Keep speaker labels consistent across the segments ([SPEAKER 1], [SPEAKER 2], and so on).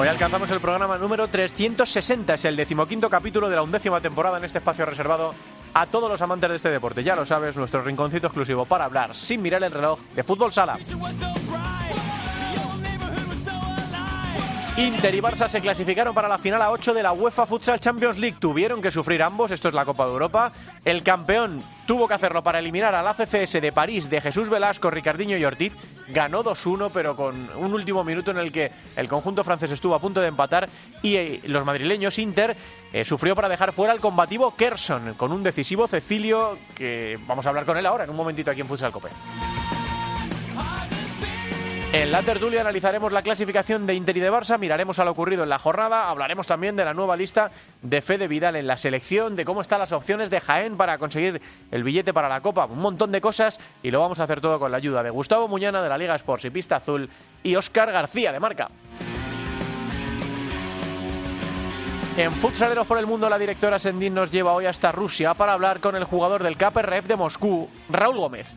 [SPEAKER 1] Hoy alcanzamos el programa número 360, es el decimoquinto capítulo de la undécima temporada en este espacio reservado a todos los amantes de este deporte. Ya lo sabes, nuestro rinconcito exclusivo para hablar sin mirar el reloj de fútbol sala. Inter y Barça se clasificaron para la final a 8 de la UEFA Futsal Champions League. Tuvieron que sufrir ambos, esto es la Copa de Europa. El campeón tuvo que hacerlo para eliminar al ACCS de París de Jesús Velasco, Ricardinho y Ortiz. Ganó 2-1, pero con un último minuto en el que el conjunto francés estuvo a punto de empatar y eh, los madrileños Inter eh, sufrió para dejar fuera al combativo Kerson con un decisivo Cecilio que vamos a hablar con él ahora en un momentito aquí en Futsal Cope. En la tertulia analizaremos la clasificación de Inter y de Barça, miraremos a lo ocurrido en la jornada, hablaremos también de la nueva lista de Fede Vidal en la selección, de cómo están las opciones de Jaén para conseguir el billete para la Copa, un montón de cosas y lo vamos a hacer todo con la ayuda de Gustavo Muñana de la Liga Sports y Pista Azul y Óscar García de Marca. En Futsaleros por el Mundo, la directora Sendin nos lleva hoy hasta Rusia para hablar con el jugador del KPRF de Moscú, Raúl Gómez.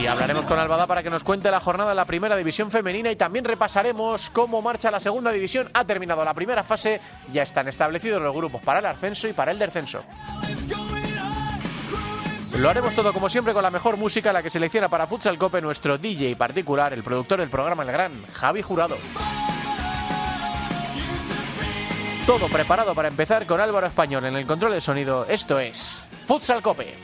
[SPEAKER 1] Y hablaremos con Albada para que nos cuente la jornada de la primera división femenina y también repasaremos cómo marcha la segunda división. Ha terminado la primera fase, ya están establecidos los grupos para el ascenso y para el descenso. Lo haremos todo como siempre con la mejor música, la que selecciona para Futsal Cope nuestro DJ particular, el productor del programa El Gran, Javi Jurado. Todo preparado para empezar con Álvaro Español en el control de sonido. Esto es Futsal Cope.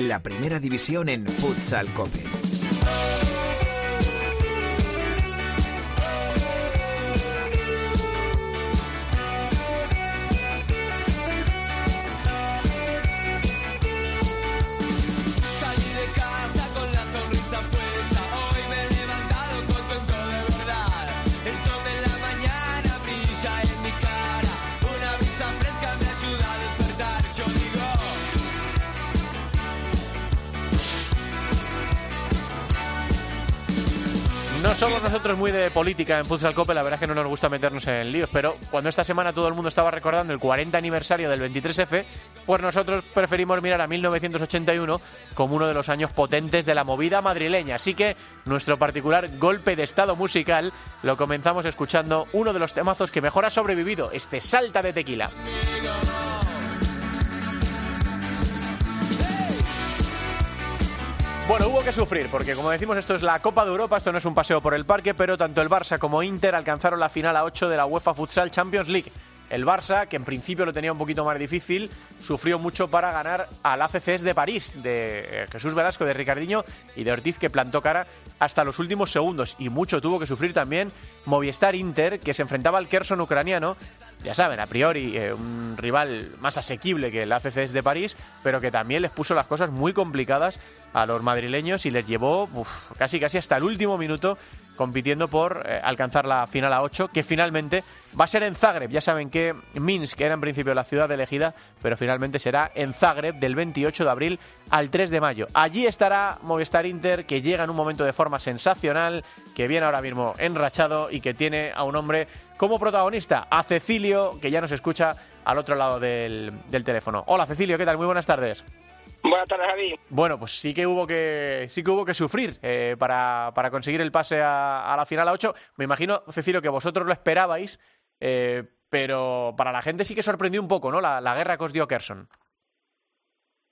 [SPEAKER 2] La primera división en Futsal Cope.
[SPEAKER 1] Somos nosotros muy de política en Futsal Cope, la verdad es que no nos gusta meternos en líos, pero cuando esta semana todo el mundo estaba recordando el 40 aniversario del 23F, pues nosotros preferimos mirar a 1981 como uno de los años potentes de la movida madrileña. Así que nuestro particular golpe de estado musical lo comenzamos escuchando uno de los temazos que mejor ha sobrevivido, este Salta de Tequila. Bueno, hubo que sufrir, porque como decimos, esto es la Copa de Europa, esto no es un paseo por el parque, pero tanto el Barça como Inter alcanzaron la final a 8 de la UEFA Futsal Champions League. El Barça, que en principio lo tenía un poquito más difícil, sufrió mucho para ganar al ACCS de París, de eh, Jesús Velasco, de Ricardinho y de Ortiz, que plantó cara hasta los últimos segundos. Y mucho tuvo que sufrir también Movistar Inter, que se enfrentaba al Kherson ucraniano, ya saben, a priori eh, un rival más asequible que el ACCS de París, pero que también les puso las cosas muy complicadas a los madrileños y les llevó casi casi hasta el último minuto compitiendo por eh, alcanzar la final a 8, que finalmente va a ser en Zagreb. Ya saben que Minsk era en principio la ciudad elegida, pero finalmente será en Zagreb del 28 de abril al 3 de mayo. Allí estará Movistar Inter, que llega en un momento de forma sensacional, que viene ahora mismo enrachado y que tiene a un hombre como protagonista, a Cecilio, que ya nos escucha al otro lado del, del teléfono. Hola Cecilio, ¿qué tal? Muy buenas tardes.
[SPEAKER 3] Buenas tardes, Javi.
[SPEAKER 1] Bueno, pues sí que hubo que sí que hubo que sufrir eh, para, para conseguir el pase a, a la final a 8. Me imagino, Cecilio, que vosotros lo esperabais, eh, pero para la gente sí que sorprendió un poco, ¿no? La, la guerra que os dio Kerson.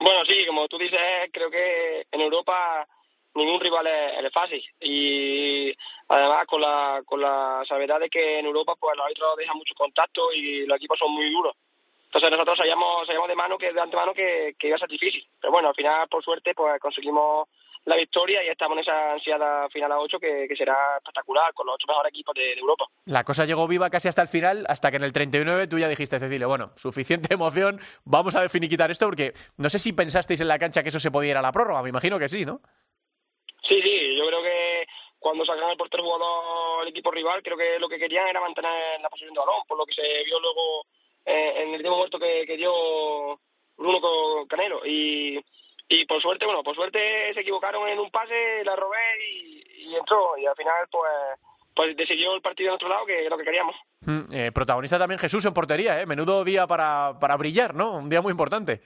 [SPEAKER 3] Bueno, sí, como tú dices, creo que en Europa ningún rival es, es fácil. Y además con la, con la salvedad de que en Europa pues los árbitros dejan mucho contacto y los equipos son muy duros. Entonces nosotros sabíamos, sabíamos de mano que de antemano que, que iba a ser difícil. Pero bueno, al final, por suerte, pues conseguimos la victoria y estamos en esa ansiada final a 8 que, que será espectacular con los ocho mejores equipos de, de Europa.
[SPEAKER 1] La cosa llegó viva casi hasta el final, hasta que en el 39 tú ya dijiste, Cecilia, bueno, suficiente emoción, vamos a definiquitar esto, porque no sé si pensasteis en la cancha que eso se podía ir a la prórroga, me imagino que sí, ¿no?
[SPEAKER 3] Sí, sí, yo creo que cuando sacaron el portero jugador el equipo rival, creo que lo que querían era mantener la posición de balón, por lo que se vio luego en el tiempo muerto que, que dio Bruno con Canelo. Y, y por suerte, bueno, por suerte se equivocaron en un pase, la robé y, y entró. Y al final, pues, pues decidió el partido de otro lado, que es lo que queríamos.
[SPEAKER 1] Mm, eh, protagonista también Jesús en portería, ¿eh? Menudo día para, para brillar, ¿no? Un día muy importante.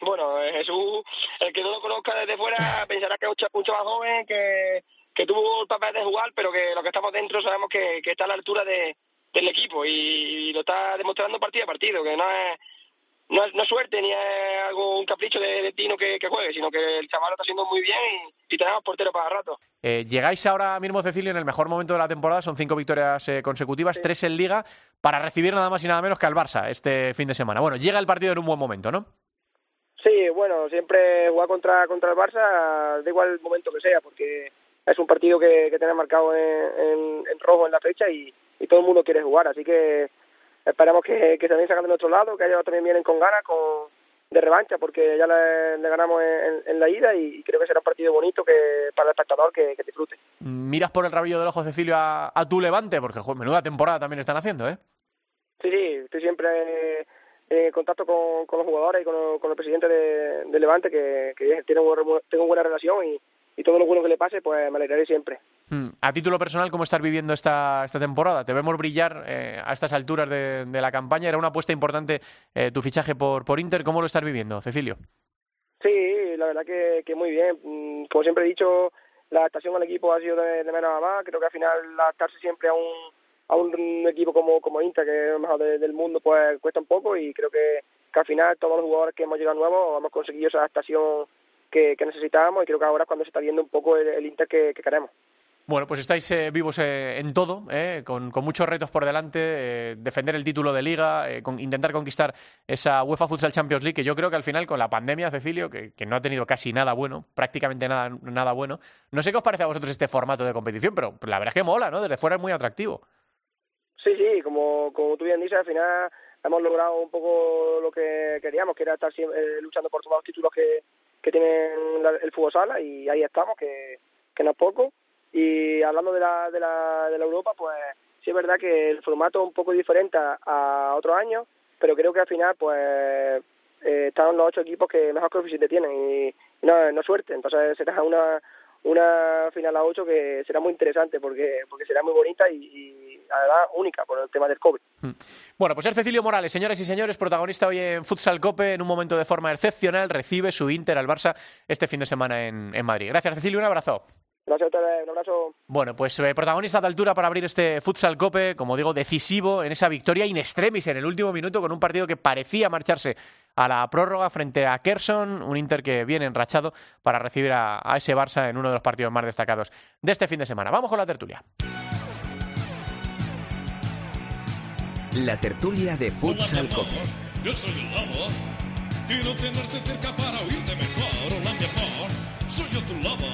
[SPEAKER 3] Bueno, eh, Jesús, el que no lo conozca desde fuera pensará que es un chaval joven que, que tuvo el papel de jugar, pero que los que estamos dentro sabemos que, que está a la altura de, del equipo y, y lo está demostrando partido a partido, que no es no es, no es suerte ni es algo un capricho de, de Tino que, que juegue, sino que el chaval lo está haciendo muy bien y, y tenemos portero para rato.
[SPEAKER 1] Eh, llegáis ahora mismo, Cecilio, en el mejor momento de la temporada, son cinco victorias eh, consecutivas, tres en Liga, para recibir nada más y nada menos que al Barça este fin de semana. Bueno, llega el partido en un buen momento, ¿no?
[SPEAKER 3] Sí, bueno, siempre jugar contra contra el Barça, da igual el momento que sea, porque es un partido que, que tenemos marcado en, en, en rojo en la fecha y, y todo el mundo quiere jugar, así que esperamos que, que se vayan sacando de nuestro lado, que ellos también vienen con ganas con, de revancha, porque ya le, le ganamos en, en la ida y, creo que será un partido bonito que para el espectador que, que disfrute.
[SPEAKER 1] Miras por el rabillo del ojo, Cecilio, a, a tu Levante, porque joder, menuda temporada también están haciendo, ¿eh?
[SPEAKER 3] Sí, sí, estoy siempre en contacto con, con los jugadores y con, con el presidente de, de Levante, que, que tiene un buen- tengo buena relación y, y todo lo bueno que le pase, pues me alegraré siempre.
[SPEAKER 1] Mm, A título personal, ¿cómo estás viviendo esta, esta temporada? Te vemos brillar eh, a estas alturas de, de la campaña. Era una apuesta importante eh, tu fichaje por, por Inter. ¿Cómo lo estás viviendo, Cecilio?
[SPEAKER 3] Sí, la verdad que, que muy bien. Mm, Como siempre he dicho, la adaptación al equipo ha sido de, de menos a más. Creo que al final adaptarse siempre a un, a un equipo como, como Inter, que es el mejor de- del mundo, pues cuesta un poco y creo que, que al final todos los jugadores que hemos llegado nuevos hemos conseguido esa adaptación que, que necesitábamos y creo que ahora es cuando se está viendo un poco el, el Inter que, que queremos.
[SPEAKER 1] Bueno, pues estáis eh, vivos eh, en todo, eh, con, con muchos retos por delante, eh, defender el título de liga, eh, con- intentar conquistar esa UEFA Futsal Champions League, que yo creo que al final con la pandemia, Cecilio, que, que no ha tenido casi nada bueno, prácticamente nada, nada bueno, no sé qué os parece a vosotros este formato de competición, pero la verdad es que mola, ¿no? Desde fuera es muy atractivo.
[SPEAKER 3] Sí, sí, como, como tú bien dices, al final hemos logrado un poco lo que queríamos, que era estar siempre, eh, luchando por todos los títulos que, que tienen la- el fútbol sala y ahí estamos, que, no es poco. Y hablando de la, de la, de la Europa, pues sí es verdad que el formato es un poco diferente a, a otros años, pero creo que al final pues eh, están los ocho equipos que mejor coeficiente tienen y, no, no suerte. Entonces será una una final a ocho que será muy interesante porque porque será muy bonita y, y además única por el tema del COVID.
[SPEAKER 1] Bueno, pues es Cecilio Morales, señoras y señores, protagonista hoy en Futsal Cope, en un momento de forma excepcional, recibe su Inter al Barça este fin de semana en, en Madrid. Gracias, Cecilio, un abrazo.
[SPEAKER 3] Gracias a ustedes, un abrazo.
[SPEAKER 1] Bueno, pues eh, protagonista de altura para abrir este Futsal Cope, como digo, decisivo en esa victoria in extremis en el último minuto con un partido que parecía marcharse a la prórroga frente a Kerson, un Inter que viene enrachado para recibir a, a ese Barça en uno de los partidos más destacados de este fin de semana. Vamos con la tertulia.
[SPEAKER 2] La tertulia de Futsal Cope.
[SPEAKER 4] Yo soy el lobo. Quiero tenerte cerca para oírte mejor. Hola, mi amor. Soy yo tu lobo.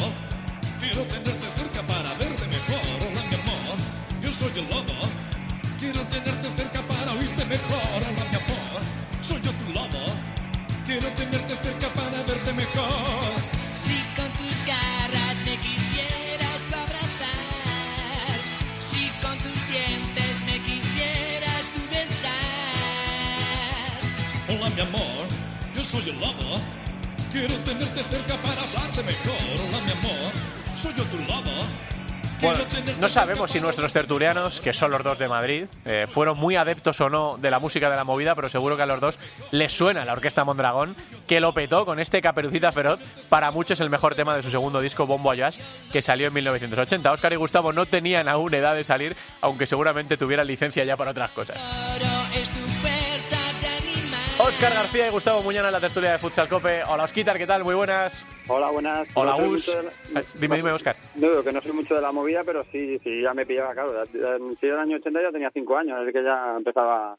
[SPEAKER 4] Quiero tenerte cerca para verte mejor. Hola, mi amor. Yo soy el lobo. Quiero tenerte cerca para oírte mejor. Hola, mi amor. Soy yo tu lobo. Quiero tenerte cerca para verte mejor.
[SPEAKER 5] Si con tus garras me quisieras abrazar, si con tus dientes me quisieras tú besar.
[SPEAKER 4] Hola, mi amor. Yo soy el lobo. Quiero tenerte cerca para hablarte mejor. Hola, mi amor.
[SPEAKER 1] Bueno, no sabemos si nuestros tertulianos, que son los dos de Madrid, eh, fueron muy adeptos o no de la música de la movida, pero seguro que a los dos les suena la Orquesta Mondragón, que lo petó con este Caperucita Feroz, para muchos el mejor tema de su segundo disco, Bombo Jazz, que salió en 1980. Óscar y Gustavo no tenían aún edad de salir, aunque seguramente tuvieran licencia ya para otras cosas. Óscar García y Gustavo Muñana en la tertulia de Futsal Cope. Hola, Osquitar, ¿qué tal? Muy buenas.
[SPEAKER 6] Hola, buenas.
[SPEAKER 1] Hola,
[SPEAKER 6] No
[SPEAKER 1] Gus.
[SPEAKER 6] la-
[SPEAKER 1] Eh, Dime, dime, Óscar.
[SPEAKER 6] No digo que no soy mucho de la movida, pero sí, sí, ya me pillaba, claro. Si era el año 80 ya tenía 5 años, así que ya empezaba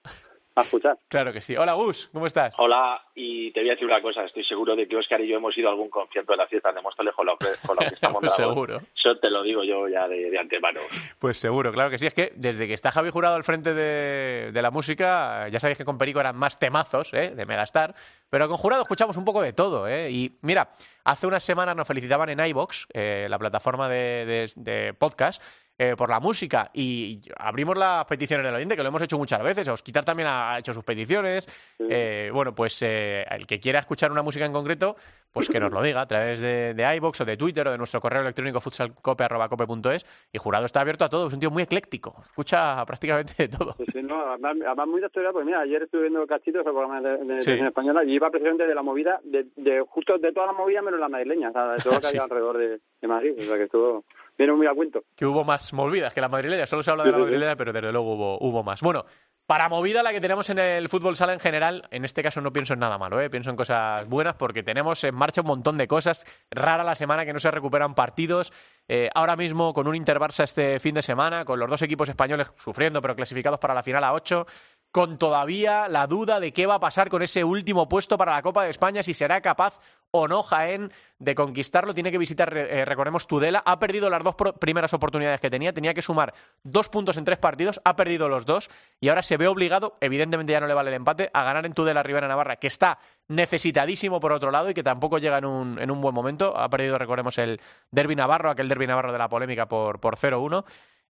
[SPEAKER 6] a escuchar.
[SPEAKER 1] Claro que sí. Hola, Gus, ¿cómo estás?
[SPEAKER 7] Hola, y te voy a decir una cosa, estoy seguro de que Oscar y yo hemos ido a algún concierto de la fiesta de Móstoles con la, con la que estamos
[SPEAKER 1] Pues seguro.
[SPEAKER 7] Eso te lo digo yo ya de, de antemano.
[SPEAKER 1] Pues seguro, claro que sí. Es que desde que está Javi Jurado al frente de, de la música, ya sabéis que con Perico eran más temazos, ¿eh? De Megastar. Pero con Jurado escuchamos un poco de todo, ¿eh? Y mira, hace unas semanas nos felicitaban en iBox, eh, la plataforma de, de- de podcast, eh, por la música. Y abrimos las peticiones del oyente, que lo hemos hecho muchas veces. Osquitar también ha hecho sus peticiones. Eh, bueno, pues eh, el que quiera escuchar una música en concreto, pues que nos lo diga a través de, de iBox o de Twitter o de nuestro correo electrónico futsalcope.cope.es. Y Jurado está abierto a todo, es un tío muy ecléctico. Escucha prácticamente de todo.
[SPEAKER 6] Sí, sí, no, además, además muy de actualidad, pues mira, ayer estuve viendo cachitos de, de, de
[SPEAKER 1] Sí.
[SPEAKER 6] televisión española y iba precisamente de la movida, de, de justo de toda la movida menos la madrileña, o sea, de todo lo que había alrededor de, de Madrid, o sea que estuvo, viene muy a cuento.
[SPEAKER 1] que hubo más movidas que la madrileña. Solo se habla de la madrileña, pero desde luego hubo, hubo más. Bueno, para movida la que tenemos en el fútbol sala en general, en este caso no pienso en nada malo, ¿eh? pienso en cosas buenas porque tenemos en marcha un montón de cosas. Rara la semana que no se recuperan partidos. Eh, ahora mismo con un Inter Barça este fin de semana, con los dos equipos españoles sufriendo pero clasificados para la final a 8 con todavía la duda de qué va a pasar con ese último puesto para la Copa de España, si será capaz o no Jaén de conquistarlo. Tiene que visitar, eh, recordemos, Tudela. Ha perdido las dos primeras oportunidades que tenía. Tenía que sumar dos puntos en tres partidos. Ha perdido los dos. Y ahora se ve obligado, evidentemente ya no le vale el empate, a ganar en Tudela Rivera Navarra, que está necesitadísimo por otro lado y que tampoco llega en un, en un buen momento. Ha perdido, recordemos, el Derby Navarro, aquel Derby Navarro de la polémica por, por 0-1.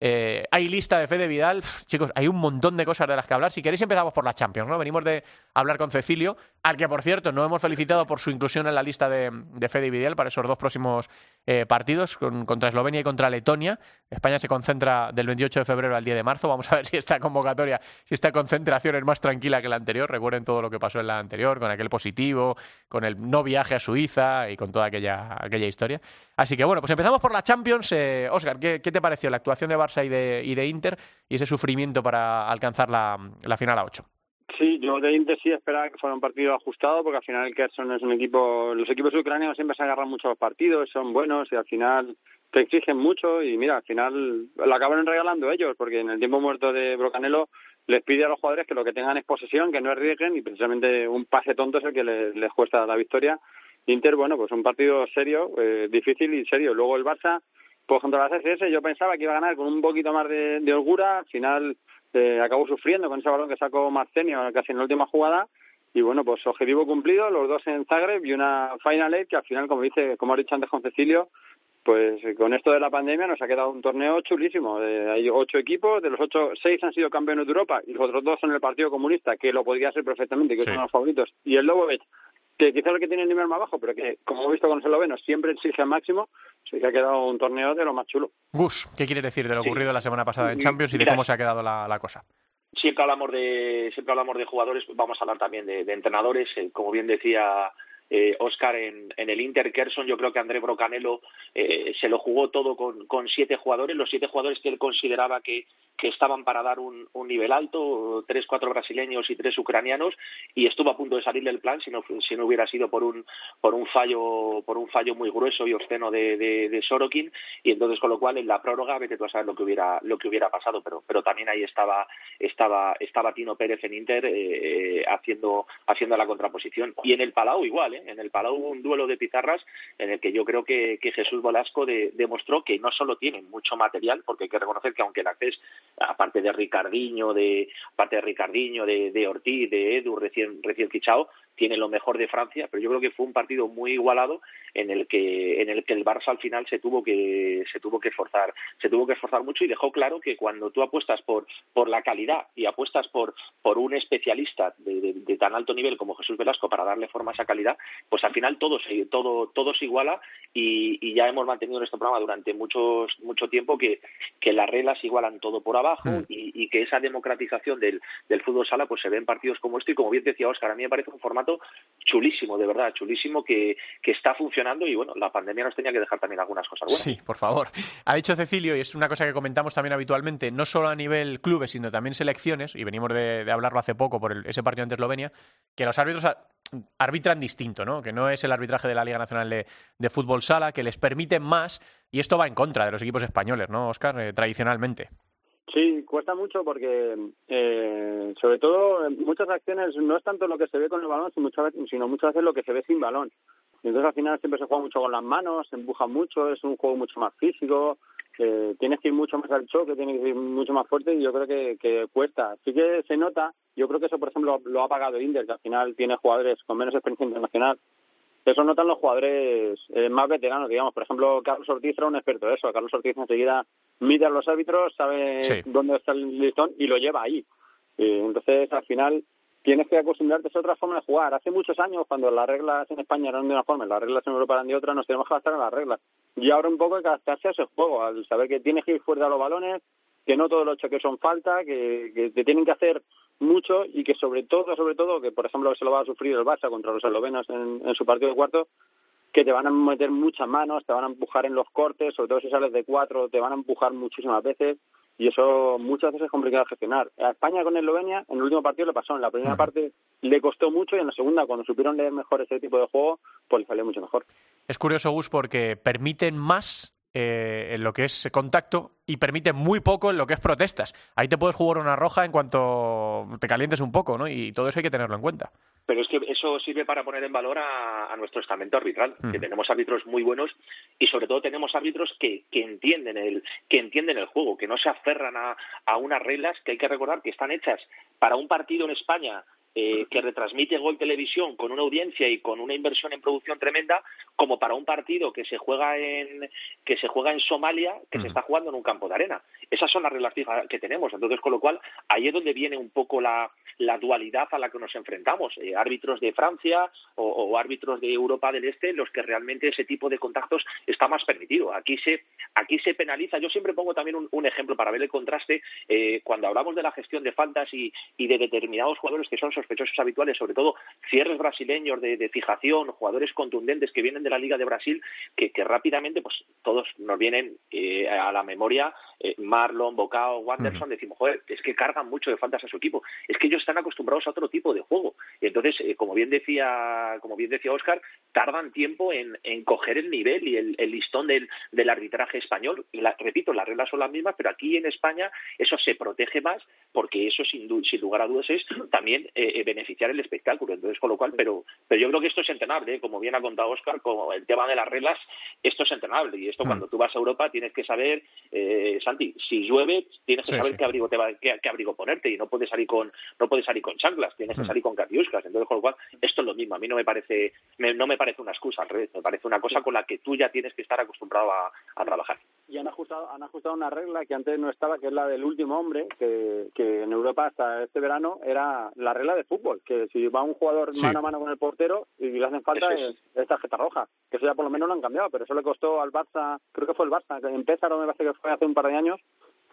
[SPEAKER 1] Eh, hay lista de Fede Vidal. Chicos, hay un montón de cosas de las que hablar. Si queréis empezamos por la Champions, ¿no? Venimos de hablar con Cecilio, al que, por cierto, no hemos felicitado por su inclusión en la lista de, de Fede Vidal para esos dos próximos eh, partidos, con- contra Eslovenia y contra Letonia. España se concentra del 28 de febrero al 10 de marzo. Vamos a ver si esta convocatoria, si esta concentración es más tranquila que la anterior. Recuerden todo lo que pasó en la anterior, con aquel positivo, con el no viaje a Suiza y con toda aquella, aquella historia. Así que bueno, pues empezamos por la Champions. Eh, Oscar, ¿qué, qué te pareció la actuación de Barça y de, y de Inter y ese sufrimiento para alcanzar la, final a 8?
[SPEAKER 6] Sí, yo de Inter sí esperaba que fuera un partido ajustado, porque al final el Kherson es un equipo, los equipos ucranianos siempre se agarran mucho a los partidos, son buenos y al final te exigen mucho y mira, al final lo acabaron regalando ellos, porque en el tiempo muerto de Brocanelo les pide a los jugadores que lo que tengan es posesión, que no arriesguen y precisamente un pase tonto es el que les, les cuesta la victoria. Inter, bueno, pues un partido serio, eh, difícil y serio. Luego el Barça, pues contra las SS yo pensaba que iba a ganar con un poquito más de, de holgura, al final eh, acabó sufriendo con ese balón que sacó Marcenio casi en la última jugada y bueno, pues objetivo cumplido, los dos en Zagreb y una Final Eight que al final, como dice, como ha dicho antes con Cecilio, pues eh, con esto de la pandemia nos ha quedado un torneo chulísimo. Eh, hay ocho equipos, de los ocho, seis han sido campeones de Europa y los otros dos son el Partido Comunista, que lo podría ser perfectamente, que
[SPEAKER 1] Sí.
[SPEAKER 6] son los favoritos. Y el Lobovich, que quizás el que tiene el nivel más bajo, pero que, como hemos visto con los eslovenos, siempre exige al máximo, sí que ha quedado un torneo de lo más chulo.
[SPEAKER 1] Gus, ¿qué quieres decir de lo
[SPEAKER 7] Sí.
[SPEAKER 1] ocurrido la semana pasada en Champions y de
[SPEAKER 7] mira.
[SPEAKER 1] cómo se ha quedado la, la cosa?
[SPEAKER 7] Siempre hablamos de siempre hablamos de jugadores, vamos a hablar también de, de entrenadores. Eh, como bien decía eh, Oscar en, en el Inter Kerson, yo creo que André Brocanelo eh, se lo jugó todo con, con siete jugadores, los siete jugadores que él consideraba que, que estaban para dar un, nivel alto, tres, cuatro brasileños y tres ucranianos, y estuvo a punto de salir del plan si no, si no hubiera sido por un, por un fallo, por un fallo muy grueso y obsceno de, de, de Sorokin, y entonces con lo cual en la prórroga vete tú a saber lo que hubiera, lo que hubiera pasado, pero, pero también ahí estaba, estaba, estaba Tino Pérez en Inter eh, haciendo, haciendo la contraposición. Y en el Palau igual, en el Palau hubo un duelo de pizarras en el que yo creo que, que Jesús Velasco de- demostró que no solo tiene mucho material, porque hay que reconocer que aunque el acceso, aparte de Ricardiño, de, aparte de Ricardiño, de, de Ortiz, de Edu recién, recién fichado, tiene lo mejor de Francia, pero yo creo que fue un partido muy igualado en el que en el que el Barça al final se tuvo que se tuvo que esforzar se tuvo que esforzar mucho y dejó claro que cuando tú apuestas por por la calidad y apuestas por por un especialista de, de- de tan alto nivel como Jesús Velasco para darle forma a esa calidad pues al final todo se todo todo se iguala y, y ya hemos mantenido en este programa durante muchos mucho tiempo que que las reglas igualan todo por abajo
[SPEAKER 1] Mm.
[SPEAKER 7] y, y que esa democratización del, del fútbol sala pues se ve en partidos como este y como bien decía Óscar a mí me parece un formato chulísimo de verdad chulísimo que, que está funcionando y bueno la pandemia nos tenía que dejar también algunas cosas buenas
[SPEAKER 1] Sí, por favor. Ha dicho Cecilio, y es una cosa que comentamos también habitualmente, no solo a nivel clubes, sino también selecciones, y venimos de, hablarlo hace poco por el- ese partido ante Eslovenia, que los árbitros arbitran distinto, ¿no? Que no es el arbitraje de la Liga Nacional de, de Fútbol Sala, que les permiten más, y esto va en contra de los equipos españoles, ¿no, Oscar? Eh, tradicionalmente.
[SPEAKER 6] Sí, cuesta mucho porque, eh, sobre todo, muchas acciones no es tanto lo que se ve con el balón, sino muchas veces, lo que se ve sin balón. Entonces al final siempre se juega mucho con las manos, se empuja mucho, es un juego mucho más físico, eh, tienes que ir mucho más al choque, tienes que ir mucho más fuerte y yo creo que, que cuesta. Sí que se nota, yo creo que eso, por ejemplo, lo ha pagado Inter, que al final tiene jugadores con menos experiencia internacional. Eso notan los jugadores eh, más veteranos, digamos. Por ejemplo, Carlos Ortiz era un experto de eso. Carlos Ortiz enseguida mide a los árbitros, sabe
[SPEAKER 1] Sí.
[SPEAKER 6] dónde está el listón y lo lleva ahí. Eh, entonces, al final, tienes que acostumbrarte a otra forma de jugar. Hace muchos años, cuando las reglas en España eran de una forma y las reglas en Europa eran de otra, nos tenemos que adaptar a las reglas. Y ahora un poco hay que adaptarse a ese juego, al saber que tienes que ir fuera de los balones, que no todos los choques son falta, que, que te tienen que hacer mucho y que sobre todo, sobre todo, que por ejemplo se lo va a sufrir el Barça contra los eslovenos en, en su partido de cuarto, que te van a meter muchas manos, te van a empujar en los cortes, sobre todo si sales de cuatro, te van a empujar muchísimas veces y eso muchas veces es complicado de gestionar. A España con Eslovenia, en el último partido le pasó, en la primera parte le costó mucho y en la segunda, cuando supieron leer mejor ese tipo de juego, pues le salió mucho mejor.
[SPEAKER 1] Es curioso, Gus, porque permiten más eh, en lo que es contacto y permiten muy poco en lo que es protestas. Ahí te puedes jugar una roja en cuanto te calientes un poco, ¿no? Y todo eso hay que tenerlo en cuenta.
[SPEAKER 7] Pero es que eso sirve para poner en valor a, a nuestro estamento arbitral,
[SPEAKER 1] Mm.
[SPEAKER 7] que tenemos árbitros muy buenos y sobre todo tenemos árbitros que, que entienden el que entienden el juego, que no se aferran a, a unas reglas que hay que recordar que están hechas para un partido en España eh, que retransmite Gol Televisión con una audiencia y con una inversión en producción tremenda, como para un partido que se juega en que se juega en Somalia, que se está jugando en un campo de arena. Esas son las reglas que tenemos. Entonces, con lo cual, ahí es donde viene un poco la, la dualidad a la que nos enfrentamos. Eh, árbitros de Francia o, árbitros de Europa del Este, los que realmente ese tipo de contactos está más permitido. Aquí se aquí se penaliza. Yo siempre pongo también un, ejemplo para ver el contraste. Eh, cuando hablamos de la gestión de faltas y, de determinados jugadores que son sospechosos habituales, sobre todo cierres brasileños de, fijación, jugadores contundentes que vienen de la Liga de Brasil, que, rápidamente pues todos nos vienen eh, a la memoria eh, Marlon, Bocao, Wanderson, decimos, joder, es que cargan mucho de faltas a su equipo. Es que ellos están acostumbrados a otro tipo de juego. Y entonces, eh, como bien decía, como bien decía Oscar, tardan tiempo en, en coger el nivel y el, el listón del, del arbitraje español. Y la- repito, las reglas son las mismas, pero aquí en España eso se protege más porque eso sin, sin lugar a dudas es también eh, eh, beneficiar el espectáculo. Entonces, con lo cual, pero, pero yo creo que esto es entrenable, ¿eh? como bien ha contado Oscar, como el tema de las reglas, esto es entrenable. Y esto cuando tú vas a Europa tienes que saber, eh, Santi, si llueve tienes que
[SPEAKER 1] Sí,
[SPEAKER 7] saber
[SPEAKER 1] sí.
[SPEAKER 7] qué abrigo te va, qué, qué abrigo ponerte y no puedes salir con no puedes salir con chanclas, tienes que salir con catiuscas. Entonces, con lo cual, esto es lo mismo. A mí no me parece me- no me parece una excusa, al revés, me parece una cosa con la que tú ya tienes que estar acostumbrado a, a trabajar.
[SPEAKER 6] y han ajustado, han ajustado una regla que antes no estaba, que es la del último hombre, que, que en Europa hasta este verano era la regla de fútbol, que si va un jugador
[SPEAKER 1] Sí.
[SPEAKER 6] mano a mano con el portero y le hacen falta es, tarjeta roja, que eso ya por lo menos lo han cambiado, pero eso le costó al Barça, creo que fue el Barça, que en Pésaro me parece que fue hace un par de años,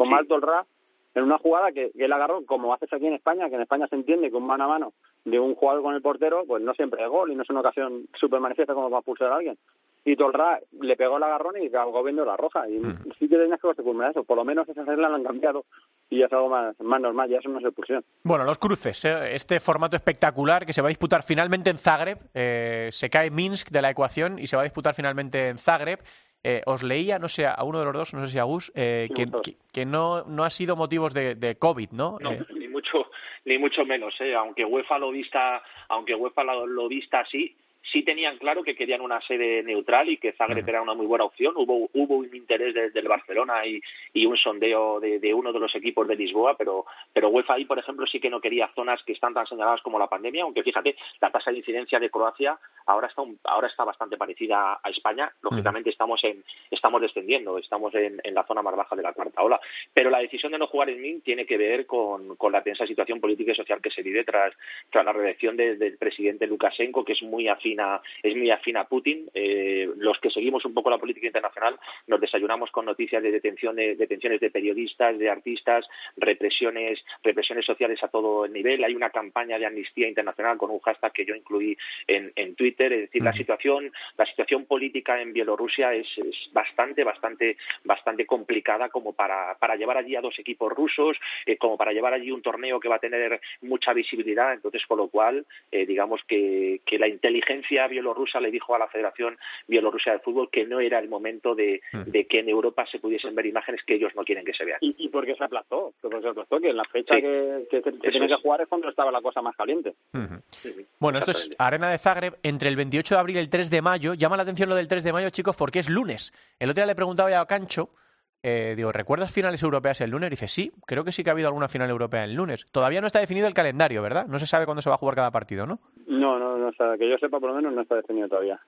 [SPEAKER 6] con
[SPEAKER 7] Sí.
[SPEAKER 6] Malto el Ra, en una jugada que, que él agarró, como haces aquí en España, que en España se entiende que un mano a mano de un jugador con el portero, pues no siempre es gol y no es una ocasión súper manifiesta como para pulsar a alguien. Y Tolra le pegó el agarrón y acabó viendo la roja. Y sí que tenías que acostumbrarte a eso. Por lo menos esas reglas la han cambiado y ya es algo más, más normal, ya eso no es expulsión.
[SPEAKER 1] Bueno, los cruces, ¿eh? este formato espectacular que se va a disputar finalmente en Zagreb. eh, se cae Minsk de la ecuación y se va a disputar finalmente en Zagreb. Eh, os leía, no sé, a uno de los dos, no sé si a Gus, eh,
[SPEAKER 6] Sí,
[SPEAKER 1] que,
[SPEAKER 6] Gus.
[SPEAKER 1] que- que no, no ha sido motivos de, de COVID, ¿no?
[SPEAKER 7] No,
[SPEAKER 1] Eh,
[SPEAKER 7] ni mucho ni mucho menos, ¿eh? aunque UEFA lo vista, aunque UEFA lo, lo vista así, sí tenían claro que querían una sede neutral y que Zagreb era una muy buena opción. Hubo hubo un interés desde el Barcelona y, y un sondeo de, de uno de los equipos de Lisboa, pero pero UEFA ahí, por ejemplo, sí que no quería zonas que están tan señaladas como la pandemia, aunque fíjate, la tasa de incidencia de Croacia ahora está un- ahora está bastante parecida a España. Lógicamente estamos en estamos descendiendo, estamos en, en la zona más baja de la cuarta ola. Pero la decisión de no jugar en Minsk tiene que ver con, con la tensa situación política y social que se vive tras, tras la reelección de- del presidente Lukashenko, que es muy afín a, es muy afín a Putin. Eh, los que seguimos un poco la política internacional nos desayunamos con noticias de detención de detenciones de periodistas, de artistas, represiones, represiones sociales a todo el nivel. Hay una campaña de amnistía internacional con un hashtag que yo incluí en, en Twitter. Es decir, la situación, la situación política en Bielorrusia es, es bastante, bastante, bastante complicada como para, para llevar allí a dos equipos rusos, eh, como para llevar allí un torneo que va a tener mucha visibilidad. Entonces, con lo cual, eh, digamos que, que la inteligencia bielorrusa le dijo a la Federación Bielorrusia de Fútbol que no era el momento de, de que en Europa se pudiesen ver imágenes que ellos no quieren que se vean.
[SPEAKER 6] Y, y porque se aplazó, porque se aplazó, que en la fecha
[SPEAKER 7] Sí.
[SPEAKER 6] que, que, que tiene que jugar es cuando estaba la cosa más caliente.
[SPEAKER 1] Ujú.
[SPEAKER 7] Sí, sí,
[SPEAKER 1] Bueno, esto es. Arena de Zagreb entre el 28 de abril y el 3 de mayo. Llama la atención lo del 3 de mayo, chicos, porque es lunes. El otro día le preguntaba ya a Cancho, eh, digo, ¿recuerdas finales europeas el lunes? Y dice, sí, creo que sí que ha habido alguna final europea el lunes. Todavía no está definido el calendario, ¿verdad? No se sabe cuándo se va a jugar cada partido, ¿no?
[SPEAKER 6] No, no, no, sea, que yo sepa por lo menos no está definido todavía.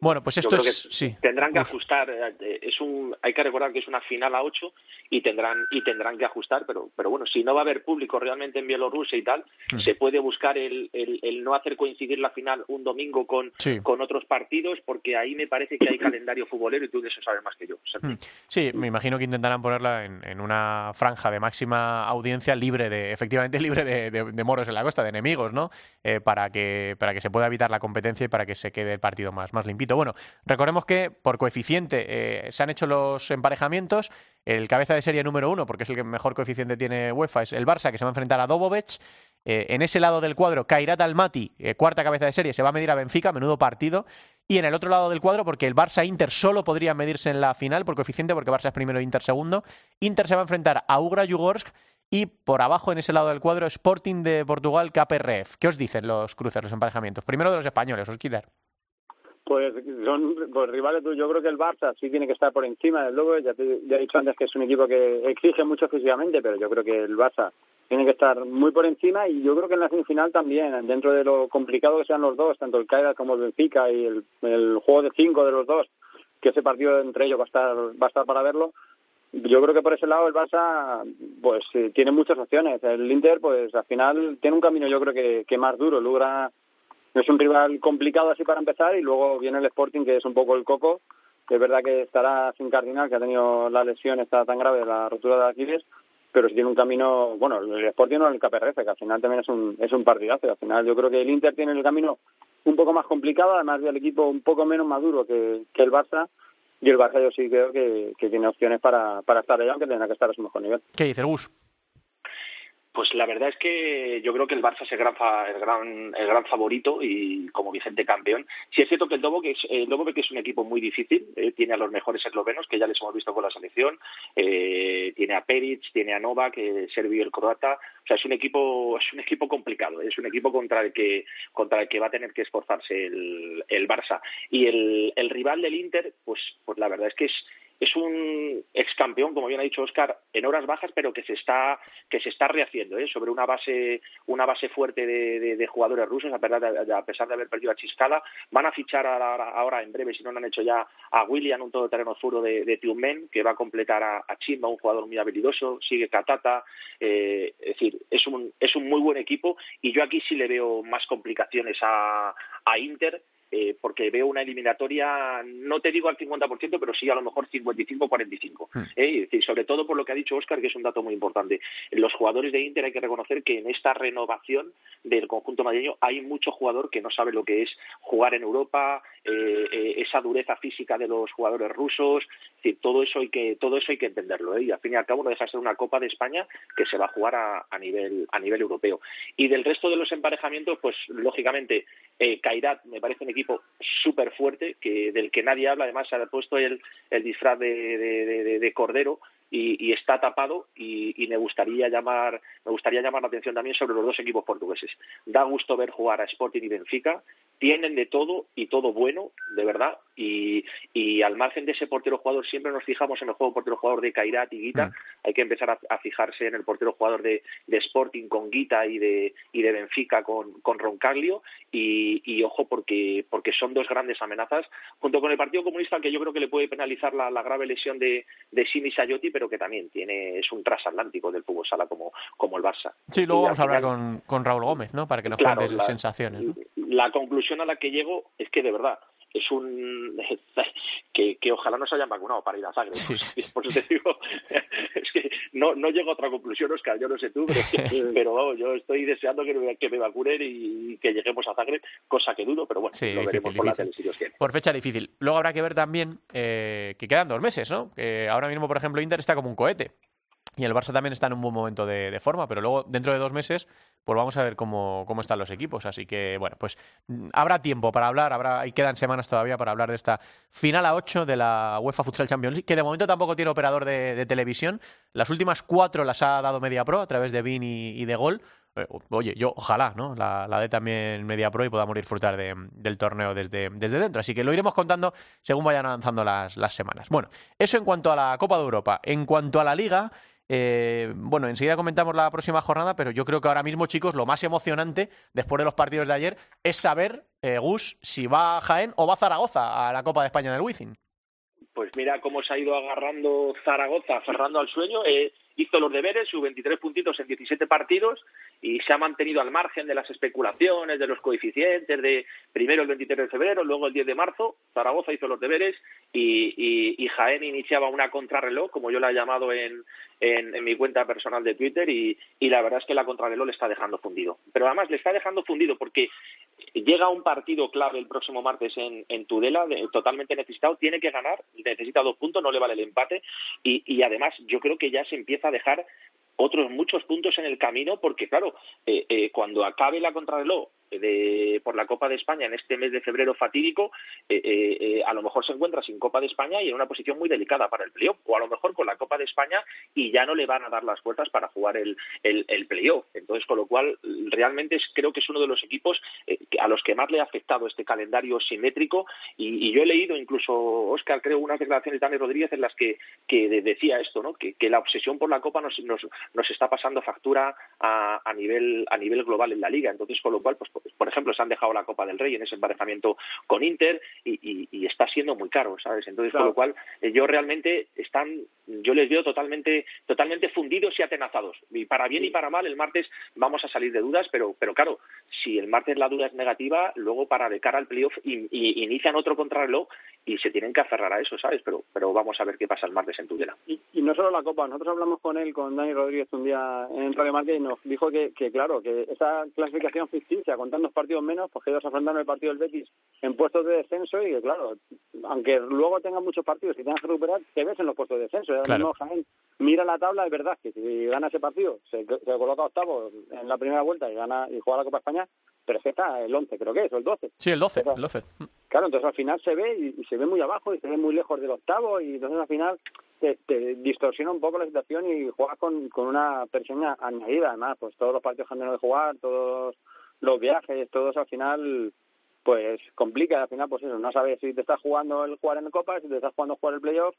[SPEAKER 1] Bueno, pues esto es... Sí.
[SPEAKER 7] tendrán que
[SPEAKER 1] Uf.
[SPEAKER 7] ajustar eh, es un hay que recordar que es una final a ocho y tendrán y tendrán que ajustar pero pero bueno si no va a haber público realmente en Bielorrusia y tal
[SPEAKER 1] Mm.
[SPEAKER 7] se puede buscar el, el, el no hacer coincidir la final un domingo con
[SPEAKER 1] Sí.
[SPEAKER 7] con otros partidos porque ahí me parece que hay calendario futbolero y tú de eso sabes más que yo.
[SPEAKER 1] Mm. Sí, me imagino que intentarán ponerla en, en una franja de máxima audiencia libre de, efectivamente libre de, de- de moros en la costa, de enemigos, ¿no? Eh, para que para que se pueda evitar la competencia y para que se quede el partido más, más limpito. Bueno, recordemos que por coeficiente eh, se han hecho los emparejamientos. El cabeza de serie número uno, porque es el que mejor coeficiente tiene UEFA, es el Barça, que se va a enfrentar a Dobovec. Eh, en ese lado del cuadro, Kairat Almaty, eh, cuarta cabeza de serie, se va a medir a Benfica, menudo partido. Y en el otro lado del cuadro, porque el Barça Inter solo podría medirse en la final por coeficiente, porque Barça es primero e Inter segundo. Inter se va a enfrentar a Ugra Jugorsk y por abajo en ese lado del cuadro Sporting de Portugal KPRF. ¿Qué os dicen los cruces, los emparejamientos? Primero de los españoles, Osquider.
[SPEAKER 6] Pues son pues, rivales, yo creo que el Barça sí tiene que estar por encima, ya, te- ya he dicho antes que es un equipo que exige mucho físicamente, pero yo creo que el Barça tiene que estar muy por encima y yo creo que en la semifinal también, dentro de lo complicado que sean los dos, tanto el Caira como el Benfica y el, el juego de cinco de los dos, que ese partido entre ellos va a estar, va a estar para verlo, yo creo que por ese lado el Barça pues eh, tiene muchas opciones. El Inter pues al final tiene un camino yo creo que, que más duro. Logra es un rival complicado así para empezar y luego viene el Sporting que es un poco el coco. Es verdad que estará sin Cardinal, que ha tenido la lesión está tan grave, la rotura de Aquiles, pero sí tiene un camino, bueno, el Sporting no el KPRF, que al final también es un, es un partidazo. Al final yo creo que el Inter tiene el camino un poco más complicado, además del equipo un poco menos maduro que, que el Barça, y el Barça yo sí creo que, tiene opciones para, para estar allá, aunque tendrá que estar a su mejor nivel.
[SPEAKER 1] ¿Qué dice el Gus?
[SPEAKER 7] Pues la verdad es que yo creo que el Barça es el gran, fa- el gran, el gran favorito y como vigente campeón. Sí es cierto que el Dobovec es, el Dobovec es un equipo muy difícil, eh, tiene a los mejores eslovenos que ya les hemos visto con la selección, eh, tiene a Peric, tiene a Novak, eh, serbio y el croata, o sea es un equipo es un equipo complicado, es un equipo contra el que contra el que va a tener que esforzarse el, el Barça y el, el rival del Inter, pues pues la verdad es que es es un ex campeón, como bien ha dicho Oscar, en horas bajas, pero que se está que se está rehaciendo ¿eh? sobre una base una base fuerte de, de- de jugadores rusos, a pesar de, a pesar de haber perdido a Chiscala. Van a fichar ahora, ahora en breve, si no lo han hecho ya, a William, un todoterreno furo de, de Tiumen, que va a completar a, a Chimba, un jugador muy habilidoso. Sigue Katata. eh, es decir, es un, es un muy buen equipo y yo aquí sí le veo más complicaciones a, a Inter eh, porque veo una eliminatoria, no te digo al 50%, pero sí a lo mejor 55-45.
[SPEAKER 1] Hmm.
[SPEAKER 7] ¿eh? Es decir, sobre todo por lo que ha dicho Oscar, que es un dato muy importante. Los jugadores de Inter hay que reconocer que en esta renovación del conjunto madrileño hay mucho jugador que no sabe lo que es jugar en Europa, eh, eh, esa dureza física de los jugadores rusos, decir, todo eso hay que todo eso hay que entenderlo ¿eh? y al fin y al cabo no deja de ser una Copa de España que se va a jugar a, nivel a nivel europeo. Y del resto de los emparejamientos pues lógicamente eh, Kairat me parece un equipo súper fuerte que del que nadie habla. Además se ha puesto el, el disfraz de, de, de- de cordero y, y está tapado y, y me gustaría llamar me gustaría llamar la atención también sobre los dos equipos portugueses. Da gusto ver jugar a Sporting y Benfica tienen de todo y todo bueno de verdad y, y al margen de ese portero jugador siempre nos fijamos en el juego portero jugador de Kairat y Guita
[SPEAKER 1] Mm.
[SPEAKER 7] hay que empezar a, a fijarse en el portero jugador de, de Sporting con Guita y de y de Benfica con, con Roncaglio y, y ojo porque porque son dos grandes amenazas junto con el Partido Comunista que yo creo que le puede penalizar la, la grave lesión de, de Simi Sayotti pero que también tiene es un transatlántico del fútbol sala como, como el Barça
[SPEAKER 1] Sí, luego vamos a hablar con, con Raúl Gómez, ¿no? Para que nos
[SPEAKER 7] Claro,
[SPEAKER 1] cuentes
[SPEAKER 7] la-
[SPEAKER 1] sensaciones. ¿no?
[SPEAKER 7] la conclusión a la que llego es que de verdad es un que, que ojalá nos hayan vacunado para ir a Zagreb
[SPEAKER 1] Sí.
[SPEAKER 7] por eso te digo es que no, no llego a otra conclusión, Oscar, yo no sé tú, pero, pero vamos, yo estoy deseando que me, que me vacunen y que lleguemos a Zagreb, cosa que dudo, pero bueno,
[SPEAKER 1] Sí,
[SPEAKER 7] lo veremos
[SPEAKER 1] difícil,
[SPEAKER 7] por la tele.
[SPEAKER 1] Por fecha difícil. Luego habrá que ver también eh, que quedan dos meses, ¿no? Que ahora mismo, por ejemplo, Inter está como un cohete. Y el Barça también está en un buen momento de, de forma, pero luego, dentro de dos meses, pues vamos a ver cómo, cómo están los equipos. Así que, bueno, pues mm, habrá tiempo para hablar, habrá, y quedan semanas todavía para hablar de esta final a 8 de la UEFA Futsal Champions League, que de momento tampoco tiene operador de, de televisión. Las últimas cuatro las ha dado Media Pro a través de BIN y, de Gol. Eh, Oye, yo ojalá, ¿no? La, la dé también Media Pro y podamos disfrutar de- del torneo desde, desde dentro. Así que lo iremos contando según vayan avanzando las, las semanas. Bueno, eso en cuanto a la Copa de Europa. En cuanto a la Liga, eh, bueno, enseguida comentamos la próxima jornada, pero yo creo que ahora mismo, chicos, lo más emocionante después de los partidos de ayer es saber, eh, Gus, si va Jaén o va Zaragoza a la Copa de España del Wizzing.
[SPEAKER 7] Pues mira cómo se ha ido agarrando Zaragoza, aferrando al sueño. Eh, hizo los deberes, sus 23 puntitos en 17 partidos y se ha mantenido al margen de las especulaciones, de los coeficientes, de primero el 23 de febrero, luego el 10 de marzo. Zaragoza hizo los deberes y, Jaén iniciaba una contrarreloj, como yo la he llamado en, en, mi cuenta personal de Twitter, y, la verdad es que la contrarreloj le está dejando fundido. Pero además le está dejando fundido porque llega un partido clave el próximo martes en, en Tudela, de- totalmente necesitado, tiene que ganar, necesita dos puntos, no le vale el empate, y, y además yo creo que ya se empieza a dejar otros muchos puntos en el camino, porque claro, eh, eh, cuando acabe la contrarreloj de, por la Copa de España en este mes de febrero fatídico, eh, eh, eh, a lo mejor se encuentra sin Copa de España y en una posición muy delicada para el playoff, o a lo mejor con la Copa de España y ya no le van a dar las fuerzas para jugar el, el, el playoff. Entonces, con lo cual, realmente es- creo que es uno de los equipos eh, a los que más le ha afectado este calendario simétrico y, yo he leído incluso, Oscar, creo, unas declaraciones de Dani Rodríguez en las que, que de- decía esto, ¿no? que, que la obsesión por la Copa nos, nos, nos está pasando factura a, a, nivel, a nivel global en la Liga. Entonces, con lo cual, pues, por- por ejemplo, se han dejado la Copa del Rey en ese emparejamiento con Inter y, y- y está siendo muy caro, ¿sabes? Entonces, con lo cual, eh, yo realmente están, yo les veo totalmente, totalmente fundidos y atenazados. Y para bien y para mal, el martes vamos a salir de dudas, pero, pero claro, si el martes la duda es negativa, luego para de cara al playoff y, y- inician otro contrarreloj y se tienen que aferrar a eso, ¿sabes? Pero, pero vamos a ver qué pasa el martes en Tudela.
[SPEAKER 6] Y, y no solo la Copa, nosotros hablamos con él, con Dani Rodríguez, un día en Radio Market y nos dijo que, que, claro, que esa clasificación ficticia, con tantos partidos menos, pues que ellos afrontaron el partido del Betis en puestos de descenso y claro, aunque luego tengan muchos partidos y tengan que recuperar, te ves en los puestos de descenso. Ahora
[SPEAKER 1] Claro.
[SPEAKER 6] mismo Jaén mira la tabla, es verdad que si gana ese partido, se, se coloca octavo en la primera vuelta y gana y juega la Copa España, pero es que está el 11, creo que es, o el 12.
[SPEAKER 1] Sí, el 12,
[SPEAKER 6] Pero-
[SPEAKER 1] el 12.
[SPEAKER 6] Claro, entonces al final se ve y, y se ve muy abajo y se ve muy lejos del octavo y entonces al final te, te distorsiona un poco la situación y juegas con, con una presión añadida. Además, pues todos los partidos que han tenido que jugar, todos los viajes, todos al final pues complica. Al final, pues eso, no sabes si te estás jugando el jugar en Copa, si te estás jugando jugar el playoff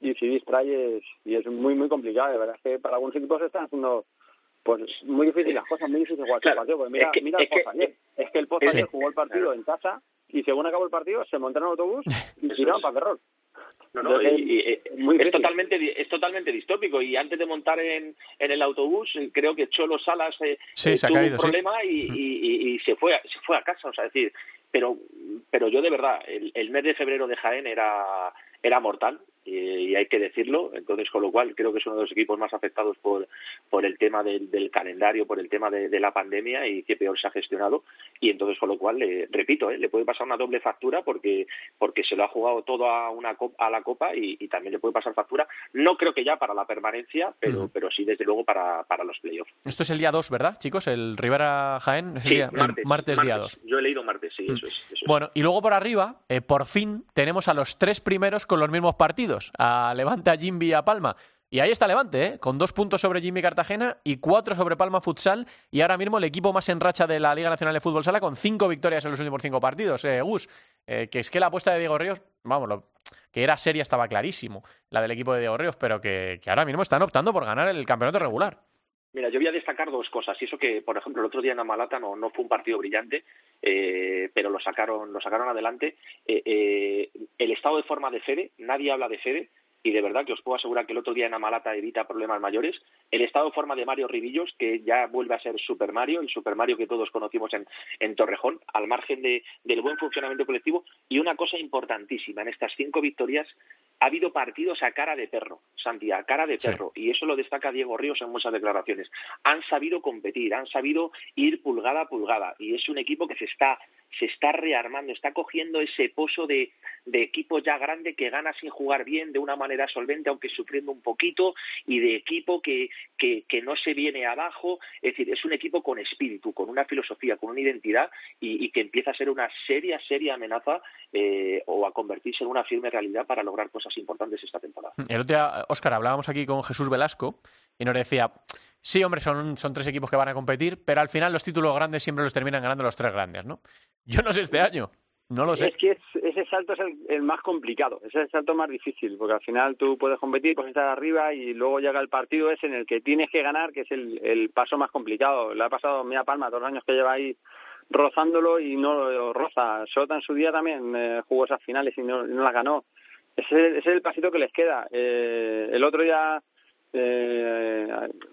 [SPEAKER 6] y si distraes y es muy, muy complicado. De verdad es que para algunos equipos están haciendo pues muy difíciles las cosas, muy difíciles jugar
[SPEAKER 7] Claro,
[SPEAKER 6] el partido. Porque mira,
[SPEAKER 7] es que-
[SPEAKER 6] mira el ayer. Es que el ayer jugó el partido en casa y según acabó el partido se montaron en autobús y tiraron para Ferrol.
[SPEAKER 7] No, no, y-
[SPEAKER 6] Entonces,
[SPEAKER 7] y- y-
[SPEAKER 6] muy
[SPEAKER 7] es totalmente di- es totalmente distópico. Y antes de montar en, en el autobús eh, creo que Cholo Salas eh,
[SPEAKER 1] Sí,
[SPEAKER 7] eh,
[SPEAKER 1] se ha
[SPEAKER 7] tuvo
[SPEAKER 1] caído,
[SPEAKER 7] un problema y, y- y- y se fue a, se fue a casa. O sea es decir pero pero yo de verdad el, el mes de febrero de Jaén era era mortal y, y hay que decirlo. Entonces con lo cual creo que es uno de los equipos más afectados por por el tema del, del calendario por el tema de, de la pandemia y que peor se ha gestionado. Y entonces con lo cual le, repito eh, le puede pasar una doble factura porque porque se lo ha jugado todo a una a la copa y, y también le puede pasar factura. No creo que ya para la permanencia pero pero sí desde luego para para los playoffs.
[SPEAKER 1] Esto es el día 2, ¿verdad, chicos? El Rivera Jaén es el
[SPEAKER 7] Sí,
[SPEAKER 1] día, el martes, día 2.
[SPEAKER 7] yo he leído martes sí eso es, eso es.
[SPEAKER 1] Bueno, y luego por arriba, eh, por fin tenemos a los tres primeros con los mismos partidos, a Levante, a Jimby y a Palma. Y ahí está Levante, ¿eh? con dos puntos sobre Jimmy Cartagena y cuatro sobre Palma Futsal. Y ahora mismo el equipo más en racha de la Liga Nacional de Fútbol Sala con cinco victorias en los últimos cinco partidos. Eh, Gus, eh, que es que la apuesta de Diego Ríos, vamos, lo- que era seria estaba clarísimo, la del equipo de Diego Ríos, pero que, que ahora mismo están optando por ganar el campeonato regular.
[SPEAKER 7] Mira, yo voy a destacar dos cosas. Y eso que, por ejemplo, el otro día en Amalata no, no fue un partido brillante, eh, pero lo sacaron, lo sacaron adelante. Eh, eh, el estado de forma de Fede, nadie habla de Fede, y de verdad que os puedo asegurar que el otro día en Amalata evita problemas mayores. El estado de forma de Mario Ribillos, que ya vuelve a ser Super Mario, el Super Mario que todos conocimos en, en Torrejón, al margen de, del buen funcionamiento colectivo. Y una cosa importantísima, en estas cinco victorias, ha habido partidos a cara de perro, Santi, a cara de
[SPEAKER 1] Sí.
[SPEAKER 7] perro, y eso lo destaca Diego Ríos en muchas declaraciones. Han sabido competir, han sabido ir pulgada a pulgada, y es un equipo que se está se está rearmando, está cogiendo ese pozo de, de equipo ya grande que gana sin jugar bien, de una manera solvente, aunque sufriendo un poquito, y de equipo que, que, no se viene abajo. Es decir, es un equipo con espíritu, con una filosofía, con una identidad, y, y que empieza a ser una seria, seria amenaza eh, o a convertirse en una firme realidad para lograr cosas importantes esta temporada.
[SPEAKER 1] El otro día, Óscar, hablábamos aquí con Jesús Velasco y nos decía, sí, hombre, son, son tres equipos que van a competir, pero al final los títulos grandes siempre los terminan ganando los tres grandes, ¿no? Yo no sé este año, no lo sé.
[SPEAKER 6] Es que es- ese salto es el, el más complicado, ese es el salto más difícil, porque al final tú puedes competir, puedes estar arriba y luego llega el partido ese en el que tienes que ganar, que es el, el paso más complicado. Le ha pasado a Mia Palma dos años que lleva ahí rozándolo y no lo roza. Sota en su día también eh, jugó esas finales y no, las ganó. Ese, ese es el pasito que les queda. Eh, el otro día eh,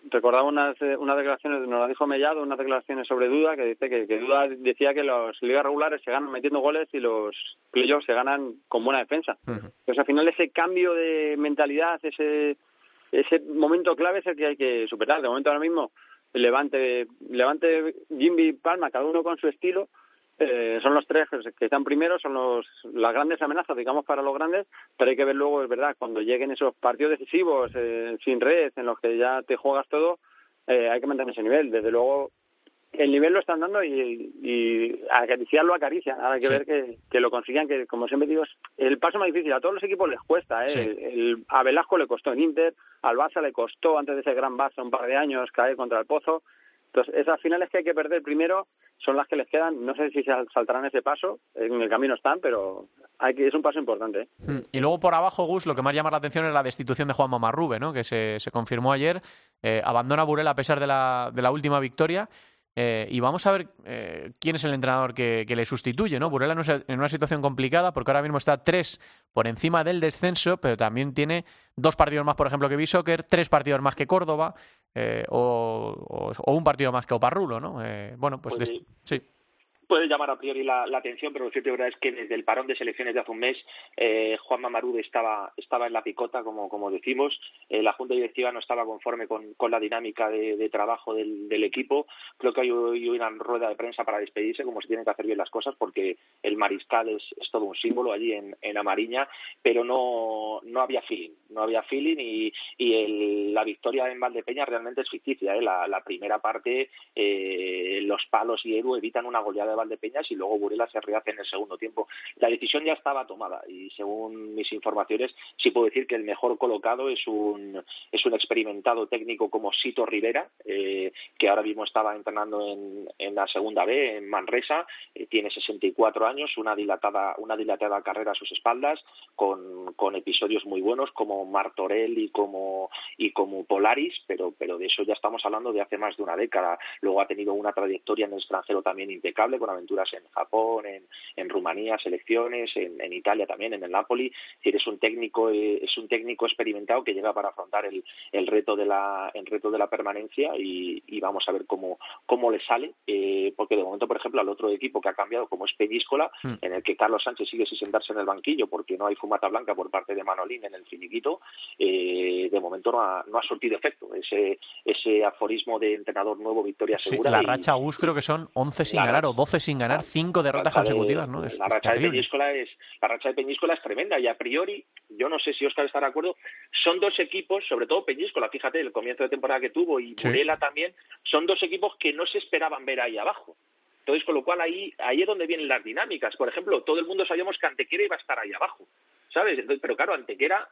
[SPEAKER 6] recordaba unas, eh, unas declaraciones, nos lo dijo Mellado, unas declaraciones sobre Duda, que dice que, que Duda decía que los ligas regulares se ganan metiendo goles y los playoffs se ganan con buena defensa.
[SPEAKER 1] Ujú.
[SPEAKER 6] Pues al final ese cambio de mentalidad, ese ese momento clave es el que hay que superar. De momento ahora mismo, Levante, Levante, Jimmy, Palma, cada uno con su estilo, eh, son los tres que están primeros, son los, las grandes amenazas, digamos, para los grandes, pero hay que ver luego, es verdad, cuando lleguen esos partidos decisivos, eh, sin red, en los que ya te juegas todo, eh, hay que mantener ese nivel. Desde luego, el nivel lo están dando y, y acariciarlo acarician. Ahora hay que
[SPEAKER 1] Sí.
[SPEAKER 6] ver que, que lo consigan, que como siempre digo, es el paso más difícil. A todos los equipos les cuesta. ¿eh?
[SPEAKER 1] Sí.
[SPEAKER 6] El- el- a Velasco le costó en Inter, al Barça le costó antes de ese gran Barça un par de años caer contra el Pozo. Entonces, esas finales que hay que perder primero son las que les quedan. No sé si sal- saltarán ese paso, en el camino están, pero hay que, es un paso importante. ¿eh?
[SPEAKER 1] Mm. Y luego por abajo, Gus, lo que más llama la atención es la destitución de Juan Mamarrube, ¿no? que se, se confirmó ayer. Eh, abandona Burela a pesar de la, de la última victoria. Eh, y vamos a ver eh, quién es el entrenador que, que le sustituye. ¿no? Burela no es en una situación complicada porque ahora mismo está tres por encima del descenso, pero también tiene dos partidos más, por ejemplo, que Bishoker, tres partidos más que Córdoba eh, o, o- o un partido más que Oparrulo. ¿no? Eh, bueno, pues
[SPEAKER 7] Pues sí. Puede llamar a priori la, atención, pero lo cierto es que desde el parón de selecciones de hace un mes, eh, Juan Mamarude estaba, estaba en la picota, como, decimos. Eh, la Junta Directiva no estaba conforme con, la dinámica de, trabajo del, equipo. Creo que hay una rueda de prensa para despedirse, como se tienen que hacer bien las cosas, porque el mariscal es, todo un símbolo allí en, en Amariña, pero no, no había feeling. No había feeling y, la victoria en Valdepeña realmente es ficticia. ¿eh? La, la primera parte, eh, los palos y Edu evitan una goleada de Valdepeñas y luego Burela se rehace en el segundo tiempo. La decisión ya estaba tomada y según mis informaciones sí puedo decir que el mejor colocado es un, es un experimentado técnico como Sito Rivera, eh, que ahora mismo estaba entrenando en, en la segunda B, en Manresa, eh, tiene 64 años, una dilatada, una dilatada carrera a sus espaldas, con, con episodios muy buenos como Martorell y como, y como Polaris, pero, pero de eso ya estamos hablando de hace más de una década. Luego ha tenido una trayectoria en el extranjero también impecable, con aventuras en Japón, en, en Rumanía, selecciones, en, en Italia también, en el Napoli. Es un técnico, eh, es un técnico experimentado que llega para afrontar el, el reto de la, el reto de la permanencia y, y vamos a ver cómo, cómo le sale, eh, porque de momento, por ejemplo, al otro equipo que ha cambiado, como es Peñíscola,
[SPEAKER 1] Mm.
[SPEAKER 7] en el que Carlos Sánchez sigue sin sentarse en el banquillo porque no hay fumata blanca por parte de Manolín en el finiquito, eh, de momento no ha, no ha surtido efecto ese, ese aforismo de entrenador nuevo, victoria
[SPEAKER 1] Sí,
[SPEAKER 7] segura.
[SPEAKER 1] la
[SPEAKER 7] y-
[SPEAKER 1] racha Gus creo que son 11 sin ganar o 12 sin ganar,
[SPEAKER 7] la
[SPEAKER 1] 5 derrotas
[SPEAKER 7] de-
[SPEAKER 1] consecutivas, ¿no? Es,
[SPEAKER 7] la
[SPEAKER 1] es
[SPEAKER 7] racha de. Peñíscola es la racha de Peñíscola es tremenda y a priori yo no sé si Oscar está de acuerdo son dos equipos sobre todo Peñíscola fíjate el comienzo de temporada que tuvo y
[SPEAKER 1] Sí.
[SPEAKER 7] Burela también son dos equipos que no se esperaban ver ahí abajo entonces con lo cual ahí ahí es donde vienen las dinámicas por ejemplo todo el mundo sabíamos que Antequera iba a estar ahí abajo sabes Entonces, pero claro Antequera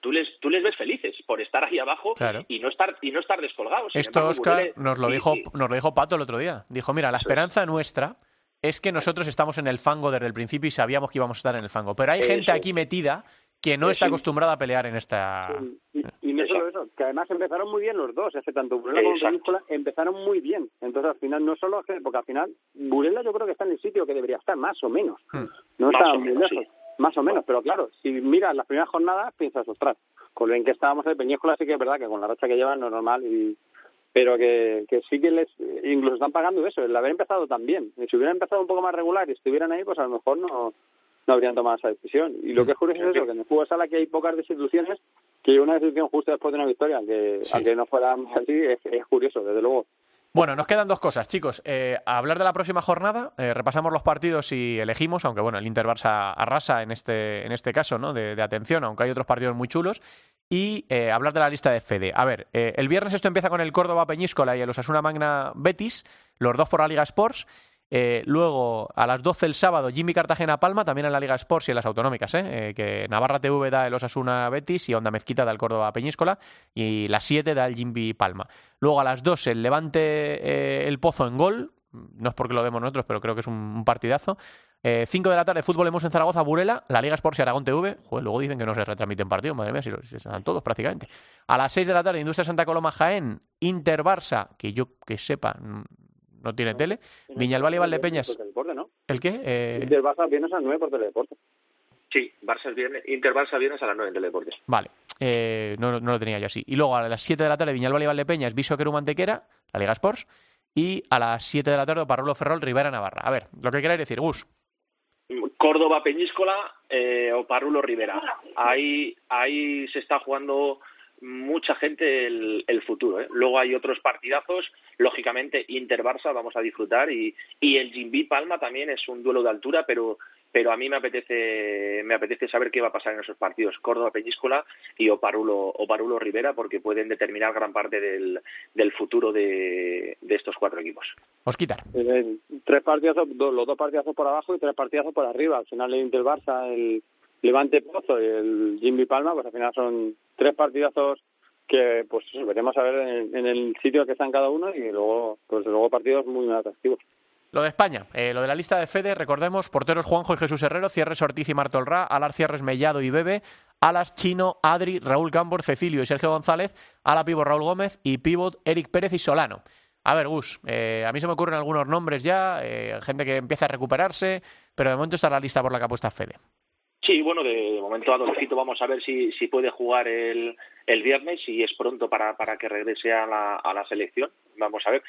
[SPEAKER 7] tú les tú les ves felices por estar ahí abajo
[SPEAKER 1] Claro.
[SPEAKER 7] y no estar y no estar descolgados Sin
[SPEAKER 1] Esto,
[SPEAKER 7] embargo,
[SPEAKER 1] Oscar, nos lo, dijo,
[SPEAKER 7] sí.
[SPEAKER 1] nos lo dijo Pato el otro día. Dijo, mira, la esperanza nuestra es que nosotros estamos en el fango desde el principio y sabíamos que íbamos a estar en el fango. Pero hay gente aquí metida que no está acostumbrada a pelear en esta...
[SPEAKER 6] Y, y no solo eso, que además empezaron muy bien los dos, que tanto Burela como. Peñíscola empezaron muy bien. Entonces al final no solo porque al final Burela yo creo que está en el sitio que debería estar, más o menos.
[SPEAKER 1] Hmm.
[SPEAKER 6] No
[SPEAKER 7] Más
[SPEAKER 6] está
[SPEAKER 7] o
[SPEAKER 6] muy
[SPEAKER 7] menos,
[SPEAKER 6] lejos,
[SPEAKER 7] sí.
[SPEAKER 6] más o menos, pero claro, si miras las primeras jornadas piensas, ostras, con lo bien que estábamos de Peñíscola sí que es verdad que con la racha que llevan no es normal y pero que, que sí que les incluso están pagando eso, el haber empezado tan bien. Y si hubieran empezado un poco más regular y estuvieran ahí, pues a lo mejor no no habrían tomado esa decisión. Y lo que es curioso es eso, que en el fútbol sala que hay pocas destituciones, que una destitución justo después de una victoria, que
[SPEAKER 1] Sí.
[SPEAKER 6] aunque no fuera así, es, es curioso, desde luego.
[SPEAKER 1] Bueno, nos quedan dos cosas, chicos. Eh, a hablar de la próxima jornada, eh, repasamos los partidos y elegimos, aunque bueno, el Inter Barça arrasa en este, en este caso, ¿no? De, de atención, aunque hay otros partidos muy chulos. Y eh, hablar de la lista de Fede. A ver, eh, el viernes esto empieza con el Córdoba Peñíscola y el Osasuna Magna Betis, los dos por la Liga Sports. Eh, luego, a las 12 el sábado, Jimmy Cartagena Palma, también en la Liga Sports y en las autonómicas, ¿eh? Eh, que Navarra TV da el Osasuna Betis y Onda Mezquita da el Córdoba Peñíscola y las 7 da el Jimmy Palma. Luego a las 2 el Levante eh, el Pozo en gol, no es porque lo demos nosotros, pero creo que es un, partidazo. 5 de la tarde, fútbol hemos en Zaragoza, Burela, la Liga Sports y Aragón TV. Joder, luego dicen que no se retransmiten partidos, madre mía, si, si están todos prácticamente. A las 6 de la tarde, Industria Santa Coloma Jaén, Inter Barça, que yo que sepa, no tiene tele. Viñalbal y Valdepeñas.
[SPEAKER 6] Por Teledeporte, ¿no?
[SPEAKER 1] ¿El qué? Eh,
[SPEAKER 6] Inter Barça vienes a las 9 por Teledeporte.
[SPEAKER 7] Sí, Barça es viernes, Inter Barça viernes a las 9 en Teledeportes.
[SPEAKER 1] Vale, eh, no, no lo tenía yo así. Y luego a las 7 de la tarde, Viñalbal y Valdepeñas, Viso Queru Mantequera, la Liga Sports. Y a las 7 de la tarde, Parrulo Ferrol, Rivera Navarra. A ver, lo que queráis decir, Gus.
[SPEAKER 7] Córdoba Peñíscola eh, o Parulo Rivera. Ahí, ahí se está jugando mucha gente el, el futuro. ¿eh? Luego hay otros partidazos, lógicamente Inter Barça vamos a disfrutar y, y el Jimby Palma también es un duelo de altura, pero pero a mí me apetece me apetece saber qué va a pasar en esos partidos Córdoba Peñíscola y Oparulo Oparulo Rivera porque pueden determinar gran parte del, del futuro de, de estos cuatro equipos.
[SPEAKER 1] Os quitar.
[SPEAKER 6] Eh, tres partidazos, los dos partidazos por abajo y tres partidazos por arriba. Al final el Inter Barça, el Levante Pozo y el Jimmy Palma, pues al final son tres partidazos que pues veremos a ver en, el sitio que están cada uno y luego pues luego partidos muy atractivos.
[SPEAKER 1] Lo de España, eh, lo de la lista de Fede, recordemos, porteros Juanjo y Jesús Herrero, Cierres Ortiz y Martolrá, Alar Cierres Mellado y Bebe, Alas Chino, Adri, Raúl Campos, Cecilio y Sergio González, Ala Pivot Raúl Gómez y Pivot Eric Pérez y Solano. A ver, Gus, eh, a mí se me ocurren algunos nombres ya, eh, gente que empieza a recuperarse, pero de momento está la lista por la que apuesta Fede.
[SPEAKER 7] Sí, bueno, de momento Adolfito vamos a ver si, si puede jugar el, el viernes, si es pronto para, para que regrese a la, a la selección, vamos a ver.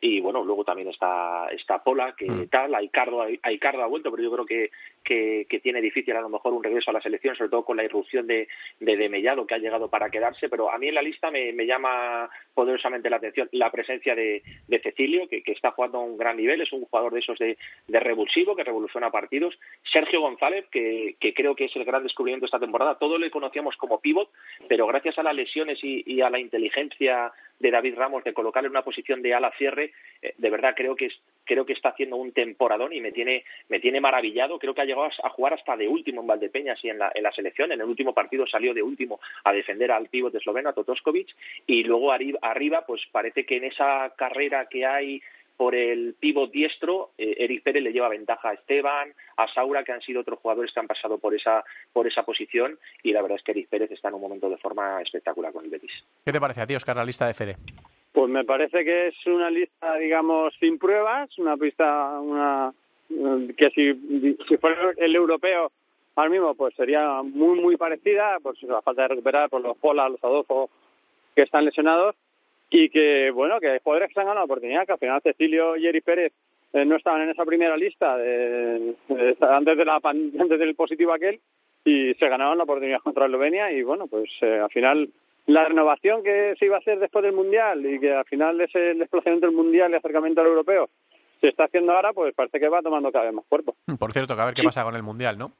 [SPEAKER 7] Y bueno, luego también está, está Pola, que
[SPEAKER 1] Mm.
[SPEAKER 7] tal, Aicardo, Aicardo ha vuelto, pero yo creo que, que, que tiene difícil a lo mejor un regreso a la selección, sobre todo con la irrupción de, de, de Mellado, que ha llegado para quedarse, pero a mí en la lista me, me llama poderosamente la atención la presencia de, de Cecilio, que, que está jugando a un gran nivel, es un jugador de esos de, de revulsivo, que revoluciona partidos. Sergio González, que, que creo que es el gran descubrimiento esta temporada. Todos le conocíamos como pívot, pero gracias a las lesiones y, y a la inteligencia de David Ramos de colocarle en una posición de ala cierre, eh, de verdad creo que es, creo que está haciendo un temporadón y me tiene me tiene maravillado. Creo que ha llegado a jugar hasta de último en Valdepeñas y en la, en la selección. En el último partido salió de último a defender al pívot esloveno, a Totoskovic, y luego arriba, arriba pues parece que en esa carrera que hay por el pívot diestro, eh, Eric Pérez le lleva ventaja a Esteban, a Saura, que han sido otros jugadores que han pasado por esa, por esa posición, y la verdad es que Eric Pérez está en un momento de forma espectacular con el Betis.
[SPEAKER 1] ¿Qué te parece a ti, Oscar, la lista de Fede?
[SPEAKER 6] Pues me parece que es una lista, digamos, sin pruebas, una pista, una que si, si fuera el europeo ahora mismo, pues sería muy, muy parecida, pues la falta de recuperar por los Pola, los Adolfo, que están lesionados, y que, bueno, que hay jugadores que se han ganado la oportunidad, que al final Cecilio y Eric Pérez eh, no estaban en esa primera lista de, de- antes, de la, antes del positivo aquel, y se ganaron la oportunidad contra Eslovenia, y bueno, pues eh, al final la renovación que se iba a hacer después del Mundial y que al final ese desplazamiento del Mundial y acercamiento al europeo se está haciendo ahora, pues parece que va tomando cada vez más cuerpo.
[SPEAKER 1] Por cierto, que a ver qué
[SPEAKER 7] Sí.
[SPEAKER 1] pasa con el Mundial, ¿no?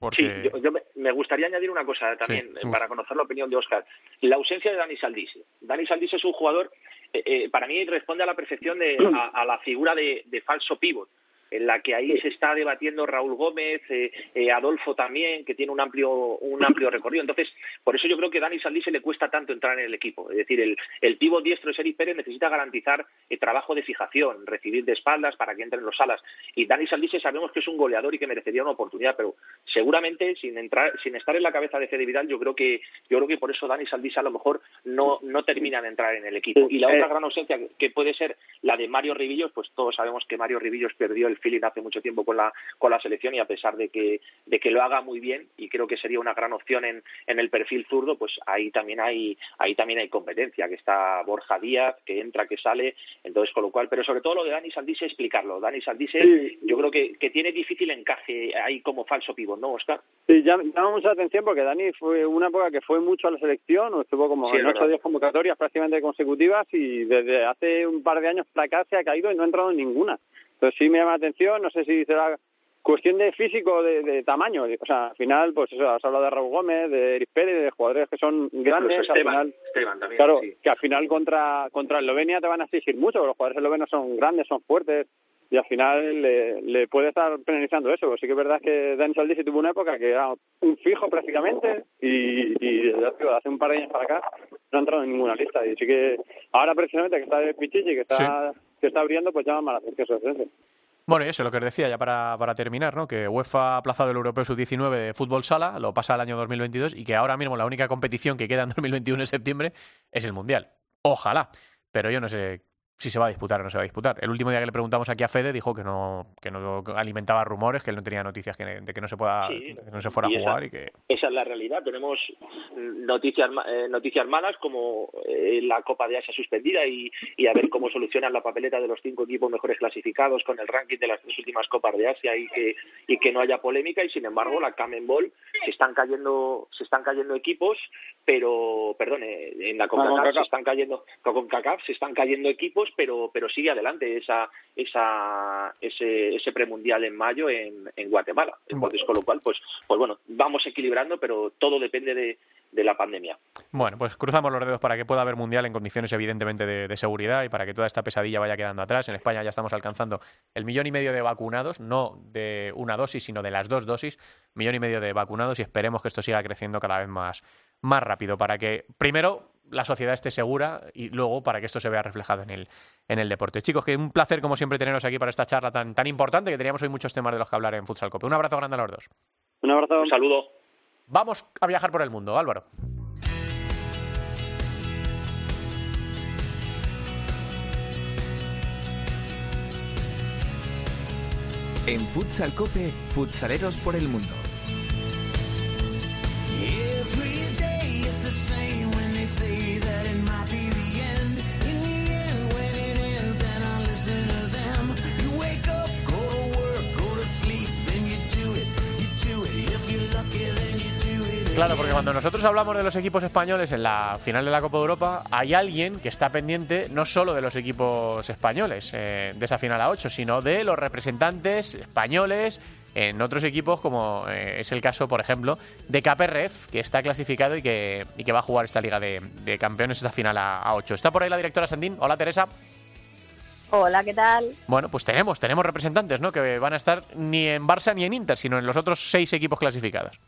[SPEAKER 1] Porque...
[SPEAKER 7] Sí, yo, yo me, me gustaría añadir una cosa también
[SPEAKER 1] Sí,
[SPEAKER 7] eh, para conocer la opinión de Oscar. La ausencia de Dani Saldís. Dani Saldís es un jugador, eh, eh, para mí responde a la perfección de, a, a la figura de, de falso pívot, en la que ahí se está debatiendo Raúl Gómez, eh, eh, Adolfo también, que tiene un amplio un amplio recorrido. Entonces, por eso yo creo que a Dani Saldís se le cuesta tanto entrar en el equipo. Es decir, el, el pívot diestro, Eric Pérez, necesita garantizar el trabajo de fijación, recibir de espaldas para que entren los alas. Y Dani Saldís sabemos que es un goleador y que merecería una oportunidad, pero seguramente sin entrar, sin estar en la cabeza de Fede Vidal, yo creo que yo creo que por eso Dani Saldís a lo mejor no no termina de entrar en el equipo. Y la
[SPEAKER 6] Eh,
[SPEAKER 7] otra gran ausencia que puede ser la de Mario Ribillos, pues todos sabemos que Mario Ribillos perdió el feeling hace mucho tiempo con la, con la selección y a pesar de que, de que lo haga muy bien y creo que sería una gran opción en, en el perfil zurdo, pues ahí también hay, ahí también hay competencia, que está Borja Díaz, que entra, que sale, entonces con lo cual, pero sobre todo lo de Dani Saldise explicarlo. Dani Saldise
[SPEAKER 6] Sí.
[SPEAKER 7] yo creo que, que tiene difícil encaje ahí como falso pivot, ¿no, Oscar?
[SPEAKER 6] Sí, llama, la atención porque Dani fue una época que fue mucho a la selección, o estuvo como
[SPEAKER 7] Sí,
[SPEAKER 6] en 8 o
[SPEAKER 7] verdad.
[SPEAKER 6] 10 convocatorias prácticamente consecutivas y desde hace un par de años para acá se ha caído y no ha entrado en ninguna. Entonces sí me llama la atención, no sé si será cuestión de físico, o de, de tamaño. O sea, al final, pues eso, has hablado de Raúl Gómez, de Eris Pérez, de jugadores que son grandes.
[SPEAKER 7] Incluso
[SPEAKER 6] al
[SPEAKER 7] Esteban,
[SPEAKER 6] final,
[SPEAKER 7] Esteban también,
[SPEAKER 6] Claro,
[SPEAKER 7] sí.
[SPEAKER 6] que al final contra contra Eslovenia te van a exigir mucho, los jugadores eslovenos son grandes, son fuertes, y al final le, le puede estar penalizando eso. Sí que es verdad que Dani Saldisi tuvo una época que era un fijo prácticamente, y, y ya te digo, hace un par de años para acá no ha entrado en ninguna lista. Y sí que ahora precisamente que está de Pichichi, que está, que está abriendo, pues llama más la atención presencia.
[SPEAKER 1] Bueno, y eso, lo que os decía ya para, para terminar, ¿no? Que UEFA ha aplazado el Europeo Sub-19 de fútbol sala, lo pasa al año 2022 y que ahora mismo la única competición que queda en 2021 en septiembre es el Mundial. Ojalá, pero yo no sé si se va a disputar o no se va a disputar. El último día que le preguntamos aquí a Fede dijo que no, que no alimentaba rumores, que él no tenía noticias que, de que no se pueda,
[SPEAKER 7] Sí,
[SPEAKER 1] que no se fuera a
[SPEAKER 7] y esa-
[SPEAKER 1] jugar y que
[SPEAKER 7] Esa es la realidad. Tenemos noticias ma- eh, noticias malas como eh, la Copa de Asia suspendida y, y a ver cómo solucionan la papeleta de los cinco equipos mejores clasificados con el ranking de las tres últimas Copas de Asia y que y que no haya polémica y sin embargo la Camen Ball se están cayendo se están cayendo equipos pero perdón eh, en la CONCACAF. se están cayendo con CONCACAF se están cayendo equipos pero pero sigue adelante esa esa ese ese premundial en mayo en, en Guatemala entonces con lo cual pues pues bueno vamos equilibrando pero todo depende de, de la pandemia
[SPEAKER 1] Bueno, pues cruzamos los dedos para que pueda haber mundial en condiciones evidentemente de, de seguridad y para que toda esta pesadilla vaya quedando atrás. En España ya estamos alcanzando el millón y medio de vacunados, no de una dosis, sino de las dos dosis, millón y medio de vacunados y esperemos que esto siga creciendo cada vez más, más rápido para que primero la sociedad esté segura y luego para que esto se vea reflejado en el, en el deporte. Chicos, que un placer como siempre teneros aquí para esta charla tan, tan importante que teníamos hoy muchos temas de los que hablar en Futsal Cope. Un abrazo grande a los dos.
[SPEAKER 6] Un abrazo.
[SPEAKER 7] un saludo
[SPEAKER 1] Vamos a viajar por el mundo, Álvaro.
[SPEAKER 8] En Futsal Cope, futsaleros por el mundo.
[SPEAKER 1] Claro, porque cuando nosotros hablamos de los equipos españoles en la final de la Copa de Europa, hay alguien que está pendiente no solo de los equipos españoles eh, de esa final a 8, sino de los representantes españoles en otros equipos, como eh, es el caso, por ejemplo, de KPRF, que está clasificado y que, y que va a jugar esta Liga de, Campeones, esta final a, a 8. Está por ahí la directora Sandín. Hola, Teresa.
[SPEAKER 9] Hola, ¿qué tal?
[SPEAKER 1] Bueno, pues tenemos, tenemos representantes, ¿no? Que van a estar ni en Barça ni en Inter, sino en los otros seis equipos clasificados.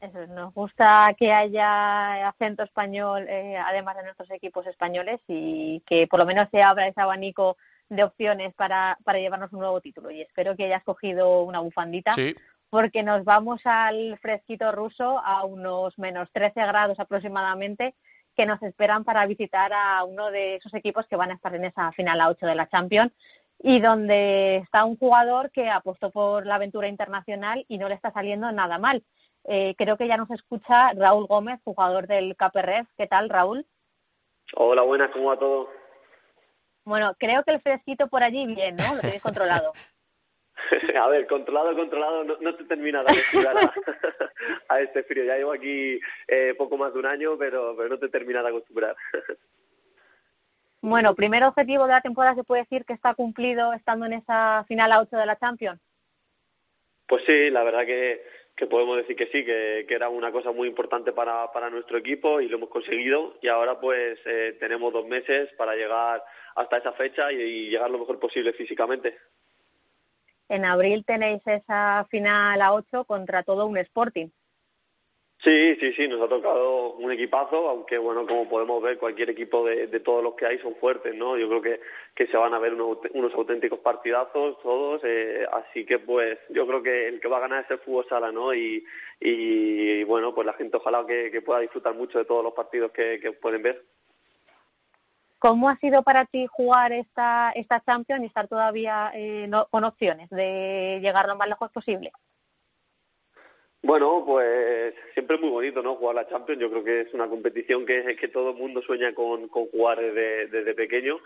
[SPEAKER 9] Eso, es, nos gusta que haya acento español, eh, además de nuestros equipos españoles, y que por lo menos se abra ese abanico de opciones para, para llevarnos un nuevo título. Y espero que hayas cogido una bufandita,
[SPEAKER 1] Sí,
[SPEAKER 9] porque nos vamos al fresquito ruso a unos menos 13 grados aproximadamente, que nos esperan para visitar a uno de esos equipos que van a estar en esa final a 8 de la Champions y donde está un jugador que apostó por la aventura internacional y no le está saliendo nada mal. Eh, creo que ya nos escucha Raúl Gómez, jugador del KPRF. ¿Qué tal, Raúl?
[SPEAKER 10] Hola, buenas, ¿cómo va todo?
[SPEAKER 9] Bueno, creo que el fresquito por allí bien, ¿no? Lo tenéis controlado.
[SPEAKER 10] a ver, controlado, controlado, no, no te termina de acostumbrar a, a este frío. Ya llevo aquí eh, poco más de un año, pero, pero no te termina de acostumbrar.
[SPEAKER 9] Bueno, primer objetivo de la temporada se puede decir que está cumplido estando en esa final a 8 de la Champions.
[SPEAKER 10] Pues sí, la verdad que, que podemos decir que sí, que, que era una cosa muy importante para, para nuestro equipo y lo hemos conseguido. Y ahora pues eh, tenemos dos meses para llegar hasta esa fecha y, y llegar lo mejor posible físicamente.
[SPEAKER 9] En abril tenéis esa final a 8 contra todo un Sporting.
[SPEAKER 10] Sí, sí, sí, nos ha tocado un equipazo, aunque bueno, como podemos ver, cualquier equipo de, todos los que hay son fuertes, ¿no? Yo creo que, que se van a ver unos, unos auténticos partidazos todos, eh, así que pues yo creo que el que va a ganar es el fútbol sala, ¿no? Y, bueno, pues la gente ojalá que, que pueda disfrutar mucho de todos los partidos que, que pueden ver.
[SPEAKER 9] ¿Cómo ha sido para ti jugar esta, esta Champions y estar todavía eh, no- con opciones de llegar lo más lejos posible?
[SPEAKER 10] Bueno, pues siempre es muy bonito, ¿no? Jugar la Champions. Yo creo que es una competición que, que todo el mundo sueña con, jugar desde pequeño.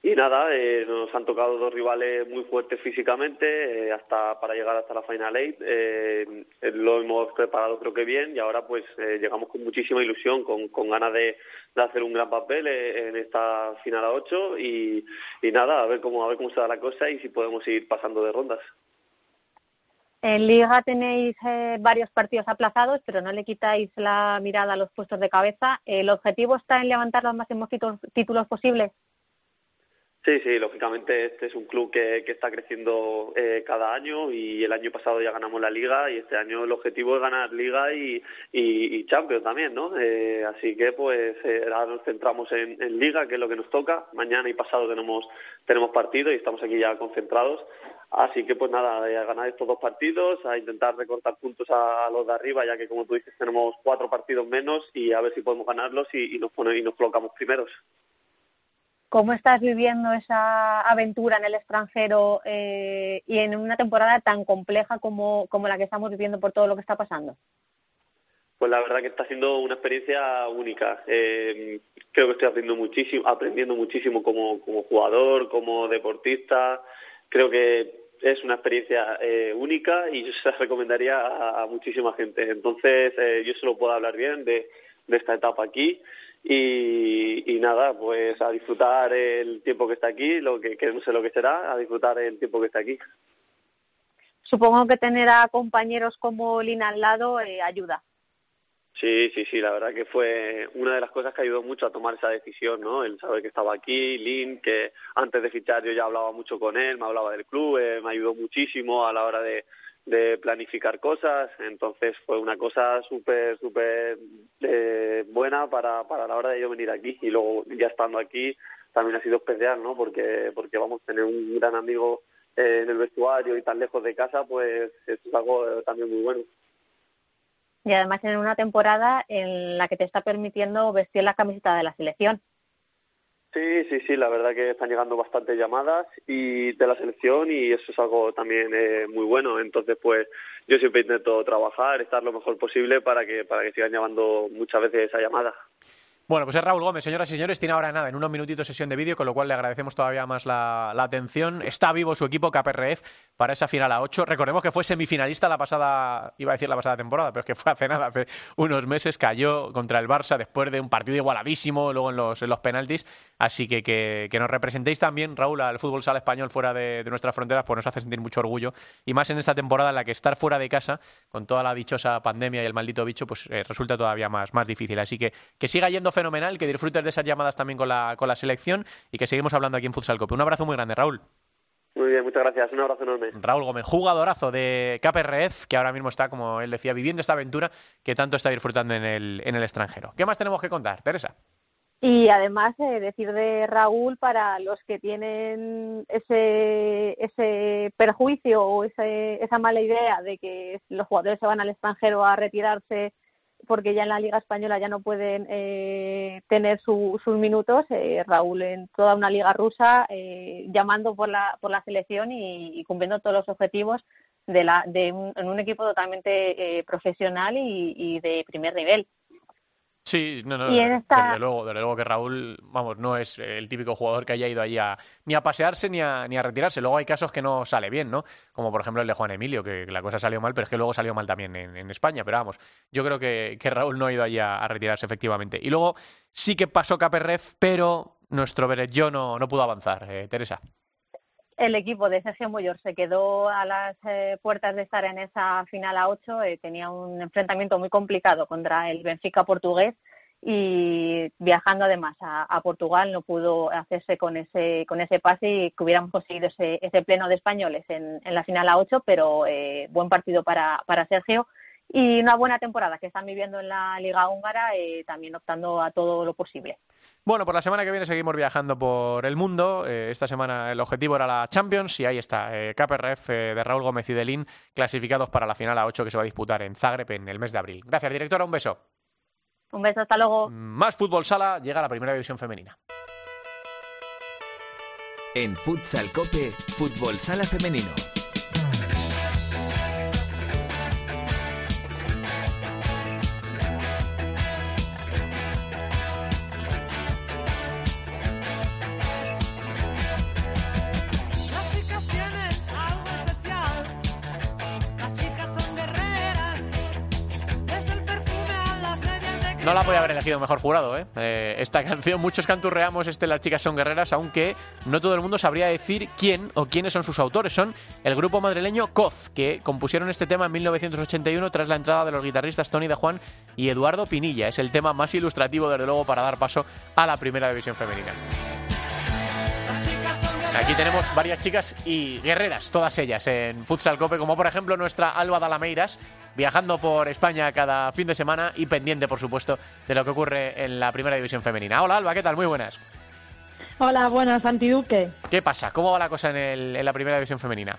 [SPEAKER 10] Y nada, eh, nos han tocado dos rivales muy fuertes físicamente, eh, hasta para llegar hasta la Final Eight. Eh, eh, lo hemos preparado creo que bien y ahora pues eh, llegamos con muchísima ilusión, con, con ganas de, de hacer un gran papel en esta final a ocho y, y nada, a ver cómo a ver cómo se da la cosa y si podemos ir pasando de rondas.
[SPEAKER 9] En Liga tenéis varios partidos aplazados, pero no le quitáis la mirada a los puestos de cabeza. ¿El objetivo está en levantar los máximos títulos posibles?
[SPEAKER 10] Sí, sí, lógicamente este es un club que, que está creciendo eh, cada año y el año pasado ya ganamos la Liga y este año el objetivo es ganar Liga y, y, y Champions también, ¿no? Eh, así que pues eh, ahora nos centramos en, Liga, que es lo que nos toca. Mañana y pasado tenemos tenemos partido y estamos aquí ya concentrados. Así que pues nada, eh, a ganar estos dos partidos, a intentar recortar puntos a, a los de arriba, ya que como tú dices tenemos cuatro partidos menos y a ver si podemos ganarlos y, y nos pone, y nos colocamos primeros.
[SPEAKER 9] ¿Cómo estás viviendo esa aventura en el extranjero eh, y en una temporada tan compleja como, como la que estamos viviendo por todo lo que está pasando?
[SPEAKER 10] Pues la verdad que está siendo una experiencia única. Eh, creo que estoy aprendiendo muchísimo, aprendiendo muchísimo como, como jugador, como deportista. Creo que es una experiencia eh, única y yo se la recomendaría a, a muchísima gente. Entonces, eh, yo solo puedo hablar bien de, de esta etapa aquí y, y nada, pues a disfrutar el tiempo que está aquí, lo que, que no sé lo que será, a disfrutar el tiempo que está aquí.
[SPEAKER 9] Supongo que tener a compañeros como Lina al lado eh, ayuda.
[SPEAKER 10] Sí, sí, sí, la verdad que fue una de las cosas que ayudó mucho a tomar esa decisión, ¿no? El saber que estaba aquí, Lin, que antes de fichar yo ya hablaba mucho con él, me hablaba del club, eh, me ayudó muchísimo a la hora de, de planificar cosas, entonces fue una cosa súper, súper eh, buena para, para la hora de yo venir aquí y luego ya estando aquí también ha sido especial, ¿no? Porque, porque vamos tener un gran amigo eh, en el vestuario y tan lejos de casa, pues es algo eh, también muy bueno.
[SPEAKER 9] Y además en una temporada en la que te está permitiendo vestir la camiseta de la selección.
[SPEAKER 10] Sí, sí, sí, la verdad que están llegando bastantes llamadas y de la selección y eso es algo también eh, muy bueno. Entonces, pues yo siempre intento trabajar, estar lo mejor posible para que para que sigan llamando muchas veces esa llamada.
[SPEAKER 1] Bueno, pues es Raúl Gómez, señoras y señores, tiene ahora nada, en unos minutitos sesión de vídeo, con lo cual le agradecemos todavía más la, atención. Está vivo su equipo KPRF para esa final a 8. Recordemos que fue semifinalista la pasada, iba a decir la pasada temporada, pero es que fue hace nada, hace unos meses, cayó contra el Barça después de un partido igualadísimo, luego en los, en los penaltis. Así que, que nos representéis también, Raúl, al fútbol sala español fuera de, de nuestras fronteras, pues nos hace sentir mucho orgullo. Y más en esta temporada en la que estar fuera de casa, con toda la dichosa pandemia y el maldito bicho, pues eh, resulta todavía más, más difícil. Así que que siga yendo fenomenal, que disfrutes de esas llamadas también con la, con la selección y que seguimos hablando aquí en Futsal Cope. Un abrazo muy grande, Raúl.
[SPEAKER 10] Muy bien, muchas gracias. Un abrazo enorme.
[SPEAKER 1] Raúl Gómez, jugadorazo de KPRF, que ahora mismo está, como él decía, viviendo esta aventura que tanto está disfrutando en el, en el extranjero. ¿Qué más tenemos que contar, Teresa?
[SPEAKER 9] Y además eh, decir de Raúl para los que tienen ese, ese perjuicio o ese, esa mala idea de que los jugadores se van al extranjero a retirarse porque ya en la Liga Española ya no pueden eh, tener su, sus minutos, eh, Raúl en toda una liga rusa eh, llamando por la, por la selección y, cumpliendo todos los objetivos de, la, de un, en un equipo totalmente eh, profesional y, y de primer nivel.
[SPEAKER 1] Sí, no, no,
[SPEAKER 9] esta-
[SPEAKER 1] desde luego, desde luego que Raúl, vamos, no es el típico jugador que haya ido allí a, ni a pasearse ni a, ni a retirarse. Luego hay casos que no sale bien, ¿no? Como por ejemplo el de Juan Emilio, que la cosa salió mal, pero es que luego salió mal también en, en España. Pero vamos, yo creo que, que Raúl no ha ido allí a, a retirarse efectivamente. Y luego sí que pasó Caperref, pero nuestro Berelló no, no pudo avanzar, eh, Teresa.
[SPEAKER 9] El equipo de Sergio Moyor se quedó a las eh, puertas de estar en esa final a 8. eh, tenía un enfrentamiento muy complicado contra el Benfica portugués y viajando además a, Portugal no pudo hacerse con ese con ese pase y que hubiéramos conseguido ese, ese pleno de españoles en, en la final a 8, pero eh, buen partido para, para Sergio y una buena temporada que están viviendo en la Liga Húngara, eh, también optando a todo lo posible.
[SPEAKER 1] Bueno, por la semana que viene seguimos viajando por el mundo. Eh, esta semana el objetivo era la Champions y ahí está, eh, KPRF eh, de Raúl Gómez y de Lin clasificados para la final a 8 que se va a disputar en Zagreb en el mes de abril. Gracias, directora, un beso.
[SPEAKER 9] Un beso, hasta luego.
[SPEAKER 1] Más fútbol sala, llega la primera división femenina.
[SPEAKER 8] En Futsal Cope, Fútbol Sala Femenino.
[SPEAKER 1] No la podía haber elegido mejor jurado, ¿eh? Eh, Esta canción, muchos canturreamos este Las chicas son guerreras, aunque no todo el mundo sabría decir quién o quiénes son sus autores. Son el grupo madrileño Coz, que compusieron este tema en 1981 tras la entrada de los guitarristas Tony de Juan y Eduardo Pinilla. Es el tema más ilustrativo, desde luego, para dar paso a la primera división femenina. Aquí tenemos varias chicas y guerreras, todas ellas, en Futsal Cope, como por ejemplo nuestra Alba Dalameiras, viajando por España cada fin de semana y pendiente, por supuesto, de lo que ocurre en la primera división femenina. Hola Alba, ¿qué tal? Muy buenas.
[SPEAKER 11] Hola, buenas, Antiduque.
[SPEAKER 1] ¿Qué pasa? ¿Cómo va la cosa en, el- en la primera división femenina?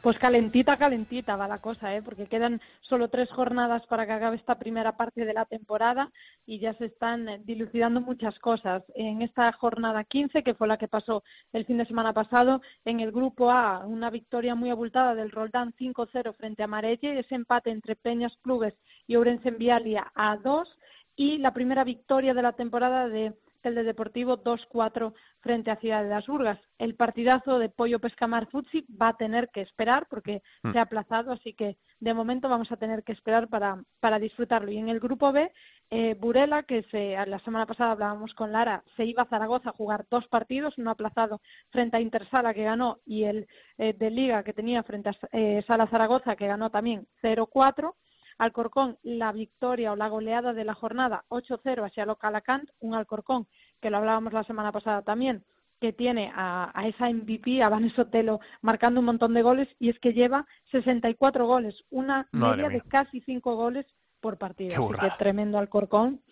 [SPEAKER 11] Pues calentita, calentita va la cosa, ¿eh? porque quedan solo tres jornadas para que acabe esta primera parte de la temporada y ya se están eh, dilucidando muchas cosas. En esta jornada 15, que fue la que pasó el fin de semana pasado, en el grupo A, una victoria muy abultada del Roldán 5-0 frente a Marelle, ese empate entre Peñas Clubes y Ourense en Vialia a 2 y la primera victoria de la temporada de el de Deportivo 2-4 frente a Ciudad de las Burgas. El partidazo de Pollo Pescamar Futsi va a tener que esperar porque
[SPEAKER 12] Mm.
[SPEAKER 11] se ha aplazado, así que de momento vamos a tener que esperar para, para disfrutarlo. Y en el grupo B, eh, Burela, que se, la semana pasada hablábamos con Lara, se iba a Zaragoza a jugar dos partidos, uno aplazado frente a Intersala que ganó y el eh, de Liga que tenía frente a eh, Sala Zaragoza que ganó también 0-4. Alcorcón, la victoria o la goleada de la jornada 8-0 hacia Localacant, un Alcorcón que lo hablábamos la semana pasada también, que tiene a, a esa MVP, a Vanessa Otelo, marcando un montón de goles y es que lleva 64 goles, una
[SPEAKER 12] Madre
[SPEAKER 11] media
[SPEAKER 12] mía.
[SPEAKER 11] de casi 5 goles por partido.
[SPEAKER 12] Qué
[SPEAKER 11] Así que tremendo Alcorcón.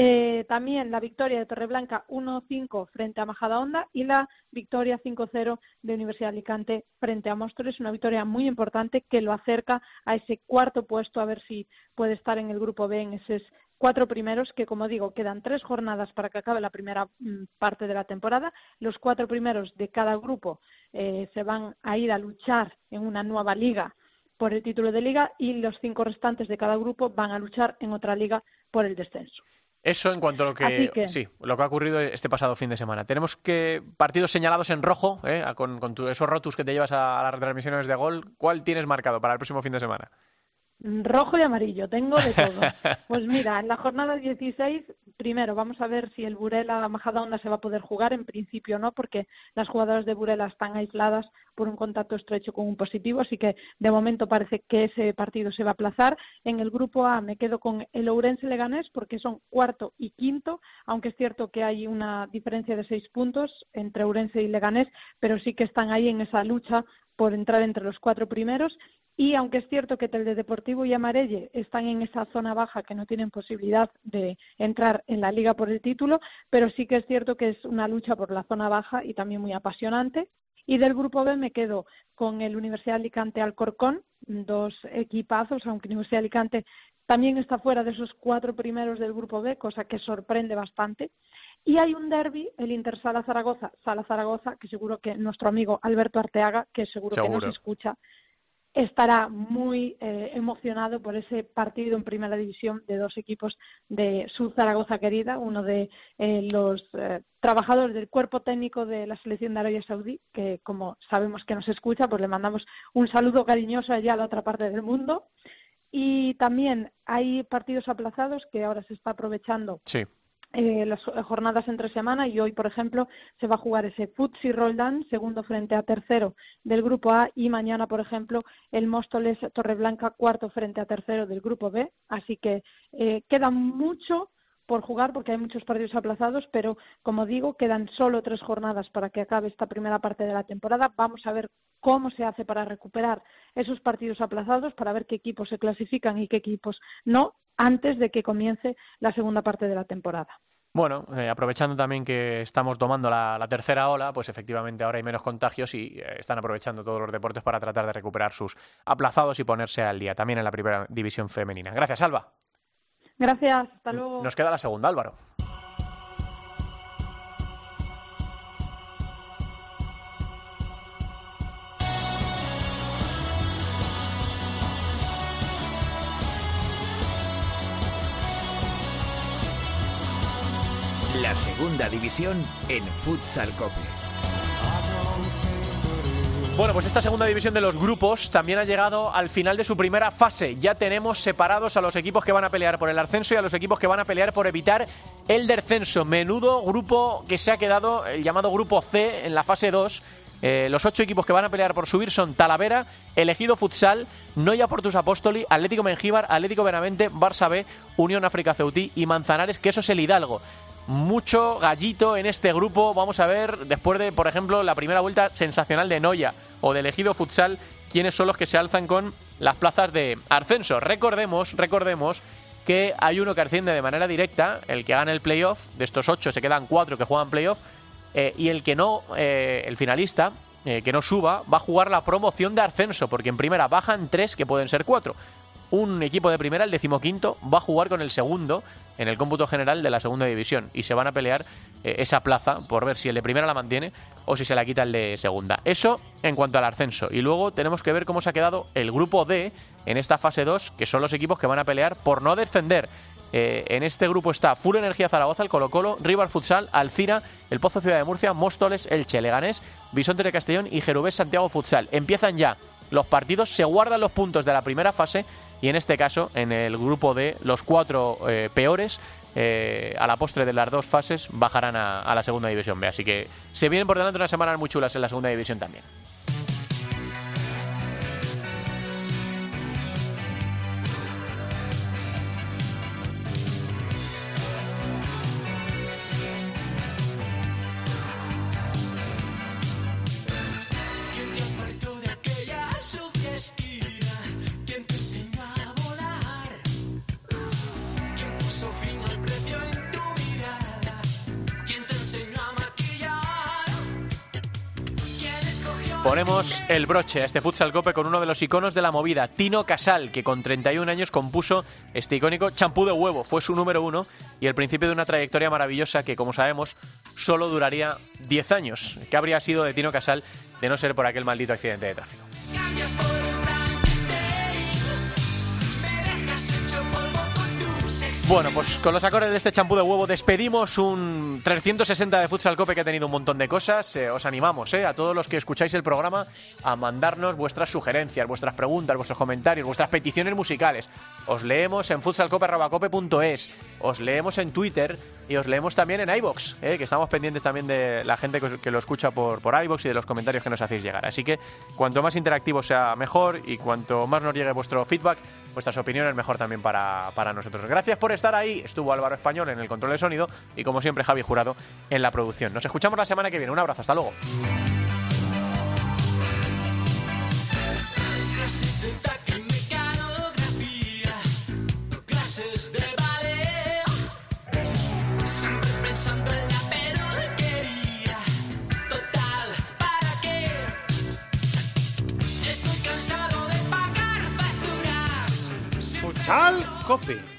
[SPEAKER 11] Eh, también la victoria de Torreblanca 1-5 frente a Majadahonda y la victoria 5-0 de Universidad de Alicante frente a Móstoles, una victoria muy importante que lo acerca a ese cuarto puesto, a ver si puede estar en el grupo B en esos cuatro primeros, que como digo, quedan tres jornadas para que acabe la primera mm, parte de la temporada. Los cuatro primeros de cada grupo eh, se van a ir a luchar en una nueva liga por el título de liga y los cinco restantes de cada grupo van a luchar en otra liga por el descenso.
[SPEAKER 1] Eso en cuanto a lo que, sí, lo que ha ocurrido este pasado fin de semana. Tenemos que partidos señalados en rojo, ¿eh? con, con tu- esos rotus que te llevas a, a las retransmisiones de gol. ¿Cuál tienes marcado para el próximo fin de semana?
[SPEAKER 11] Rojo y amarillo, tengo de todo. Pues mira, en la jornada 16, primero vamos a ver si el Burela Majadahonda se va a poder jugar. En principio no, porque las jugadoras de Burela están aisladas por un contacto estrecho con un positivo, así que de momento parece que ese partido se va a aplazar. En el grupo A me quedo con el Ourense Leganés porque son cuarto y quinto, aunque es cierto que hay una diferencia de seis puntos entre Ourense y Leganés, pero sí que están ahí en esa lucha por entrar entre los cuatro primeros. Y aunque es cierto que Telde Deportivo y Amarelle están en esa zona baja que no tienen posibilidad de entrar en la liga por el título, pero sí que es cierto que es una lucha por la zona baja y también muy apasionante. Y del grupo B me quedo con el Universidad de Alicante Alcorcón, dos equipazos, aunque Universidad de Alicante también está fuera de esos cuatro primeros del grupo B, cosa que sorprende bastante. Y hay un derby, el Inter Sala Zaragoza, Sala Zaragoza, que seguro que nuestro amigo Alberto Arteaga, que seguro, que nos escucha, estará muy eh, emocionado por ese partido en primera división de dos equipos de su Zaragoza querida, uno de eh, los eh, trabajadores del cuerpo técnico de la selección de Arabia Saudí, que como sabemos que nos escucha, pues le mandamos un saludo cariñoso allá a la otra parte del mundo. Y también hay partidos aplazados que ahora se está aprovechando
[SPEAKER 1] Sí.
[SPEAKER 11] Eh, las jornadas entre semana y hoy, por ejemplo, se va a jugar ese Futsi Roldán, segundo frente a tercero del grupo A y mañana, por ejemplo, el Móstoles Torreblanca, cuarto frente a tercero del grupo B. Así que eh, queda mucho por jugar porque hay muchos partidos aplazados, pero como digo, quedan solo tres jornadas para que acabe esta primera parte de la temporada. Vamos a ver cómo se hace para recuperar esos partidos aplazados, para ver qué equipos se clasifican y qué equipos no, antes de que comience la segunda parte de la temporada.
[SPEAKER 1] Bueno, eh, aprovechando también que estamos tomando la, tercera ola, pues efectivamente ahora hay menos contagios y eh, están aprovechando todos los deportes para tratar de recuperar sus aplazados y ponerse al día, también en la primera división femenina. Gracias, Alba.
[SPEAKER 11] Gracias, hasta luego.
[SPEAKER 1] Nos queda la segunda, Álvaro.
[SPEAKER 5] La segunda
[SPEAKER 8] división en Futsal
[SPEAKER 1] bueno, pues esta segunda división de los grupos también ha llegado al final de su primera fase. Ya tenemos separados a los equipos que van a pelear por el ascenso y a los equipos que van a pelear por evitar el descenso. Menudo grupo que se ha quedado, el llamado grupo C en la fase 2. Eh, los ocho equipos que van a pelear por subir son Talavera, Elegido Futsal, Noia Portus Apóstoli, Atlético Mengíbar, Atlético Benavente, Barça B, Unión África Ceutí y Manzanares, que eso es el Hidalgo mucho gallito en este grupo. Vamos a ver, después de, por ejemplo, la primera vuelta sensacional de Noya o de elegido futsal, quiénes son los que se alzan con las plazas de ascenso. Recordemos, recordemos que hay uno que asciende de manera directa, el que gana el playoff, de estos ocho se quedan cuatro que juegan playoff, eh, y el que no, eh, el finalista, eh, que no suba, va a jugar la promoción de ascenso, porque en primera bajan tres que pueden ser cuatro. Un equipo de primera, el decimoquinto, va a jugar con el segundo en el cómputo general de la segunda división y se van a pelear eh, esa plaza por ver si el de primera la mantiene o si se la quita el de segunda. Eso en cuanto al ascenso. Y luego tenemos que ver cómo se ha quedado el grupo D en esta fase 2, que son los equipos que van a pelear por no descender. Eh, en este grupo está Full Energía Zaragoza, el Colo Colo, Rival Futsal, Alcira, el Pozo Ciudad de Murcia, Móstoles, Elche, Leganés, Bisonte de Castellón y Jerubés Santiago Futsal. Empiezan ya los partidos, se guardan los puntos de la primera fase y en este caso, en el grupo D, los cuatro eh, peores eh, a la postre de las dos fases bajarán a, a la segunda división B. Así que se vienen por delante unas semanas muy chulas en la segunda división también. Ponemos el broche a este futsal cope con uno de los iconos de la movida, Tino Casal, que con 31 años compuso este icónico champú de huevo. Fue su número uno y el principio de una trayectoria maravillosa que, como sabemos, solo duraría 10 años. ¿Qué habría sido de Tino Casal de no ser por aquel maldito accidente de tráfico? Bueno, pues con los acordes de este champú de huevo despedimos un 360 de Futsal Cope que ha tenido un montón de cosas. Eh, os animamos eh, a todos los que escucháis el programa a mandarnos vuestras sugerencias, vuestras preguntas, vuestros comentarios, vuestras peticiones musicales. Os leemos en futsalcope.es, os leemos en Twitter y os leemos también en iBox, que estamos pendientes también de la gente que lo escucha por, por iBox y de los comentarios que nos hacéis llegar. Así que cuanto más interactivo sea mejor y cuanto más nos llegue vuestro feedback, vuestras opiniones mejor también para, para nosotros. Gracias por estar ahí. Estuvo Álvaro Español en el control de sonido y como siempre Javi Jurado en la producción. Nos escuchamos la semana que viene. Un abrazo, hasta luego.
[SPEAKER 12] Futsal Cope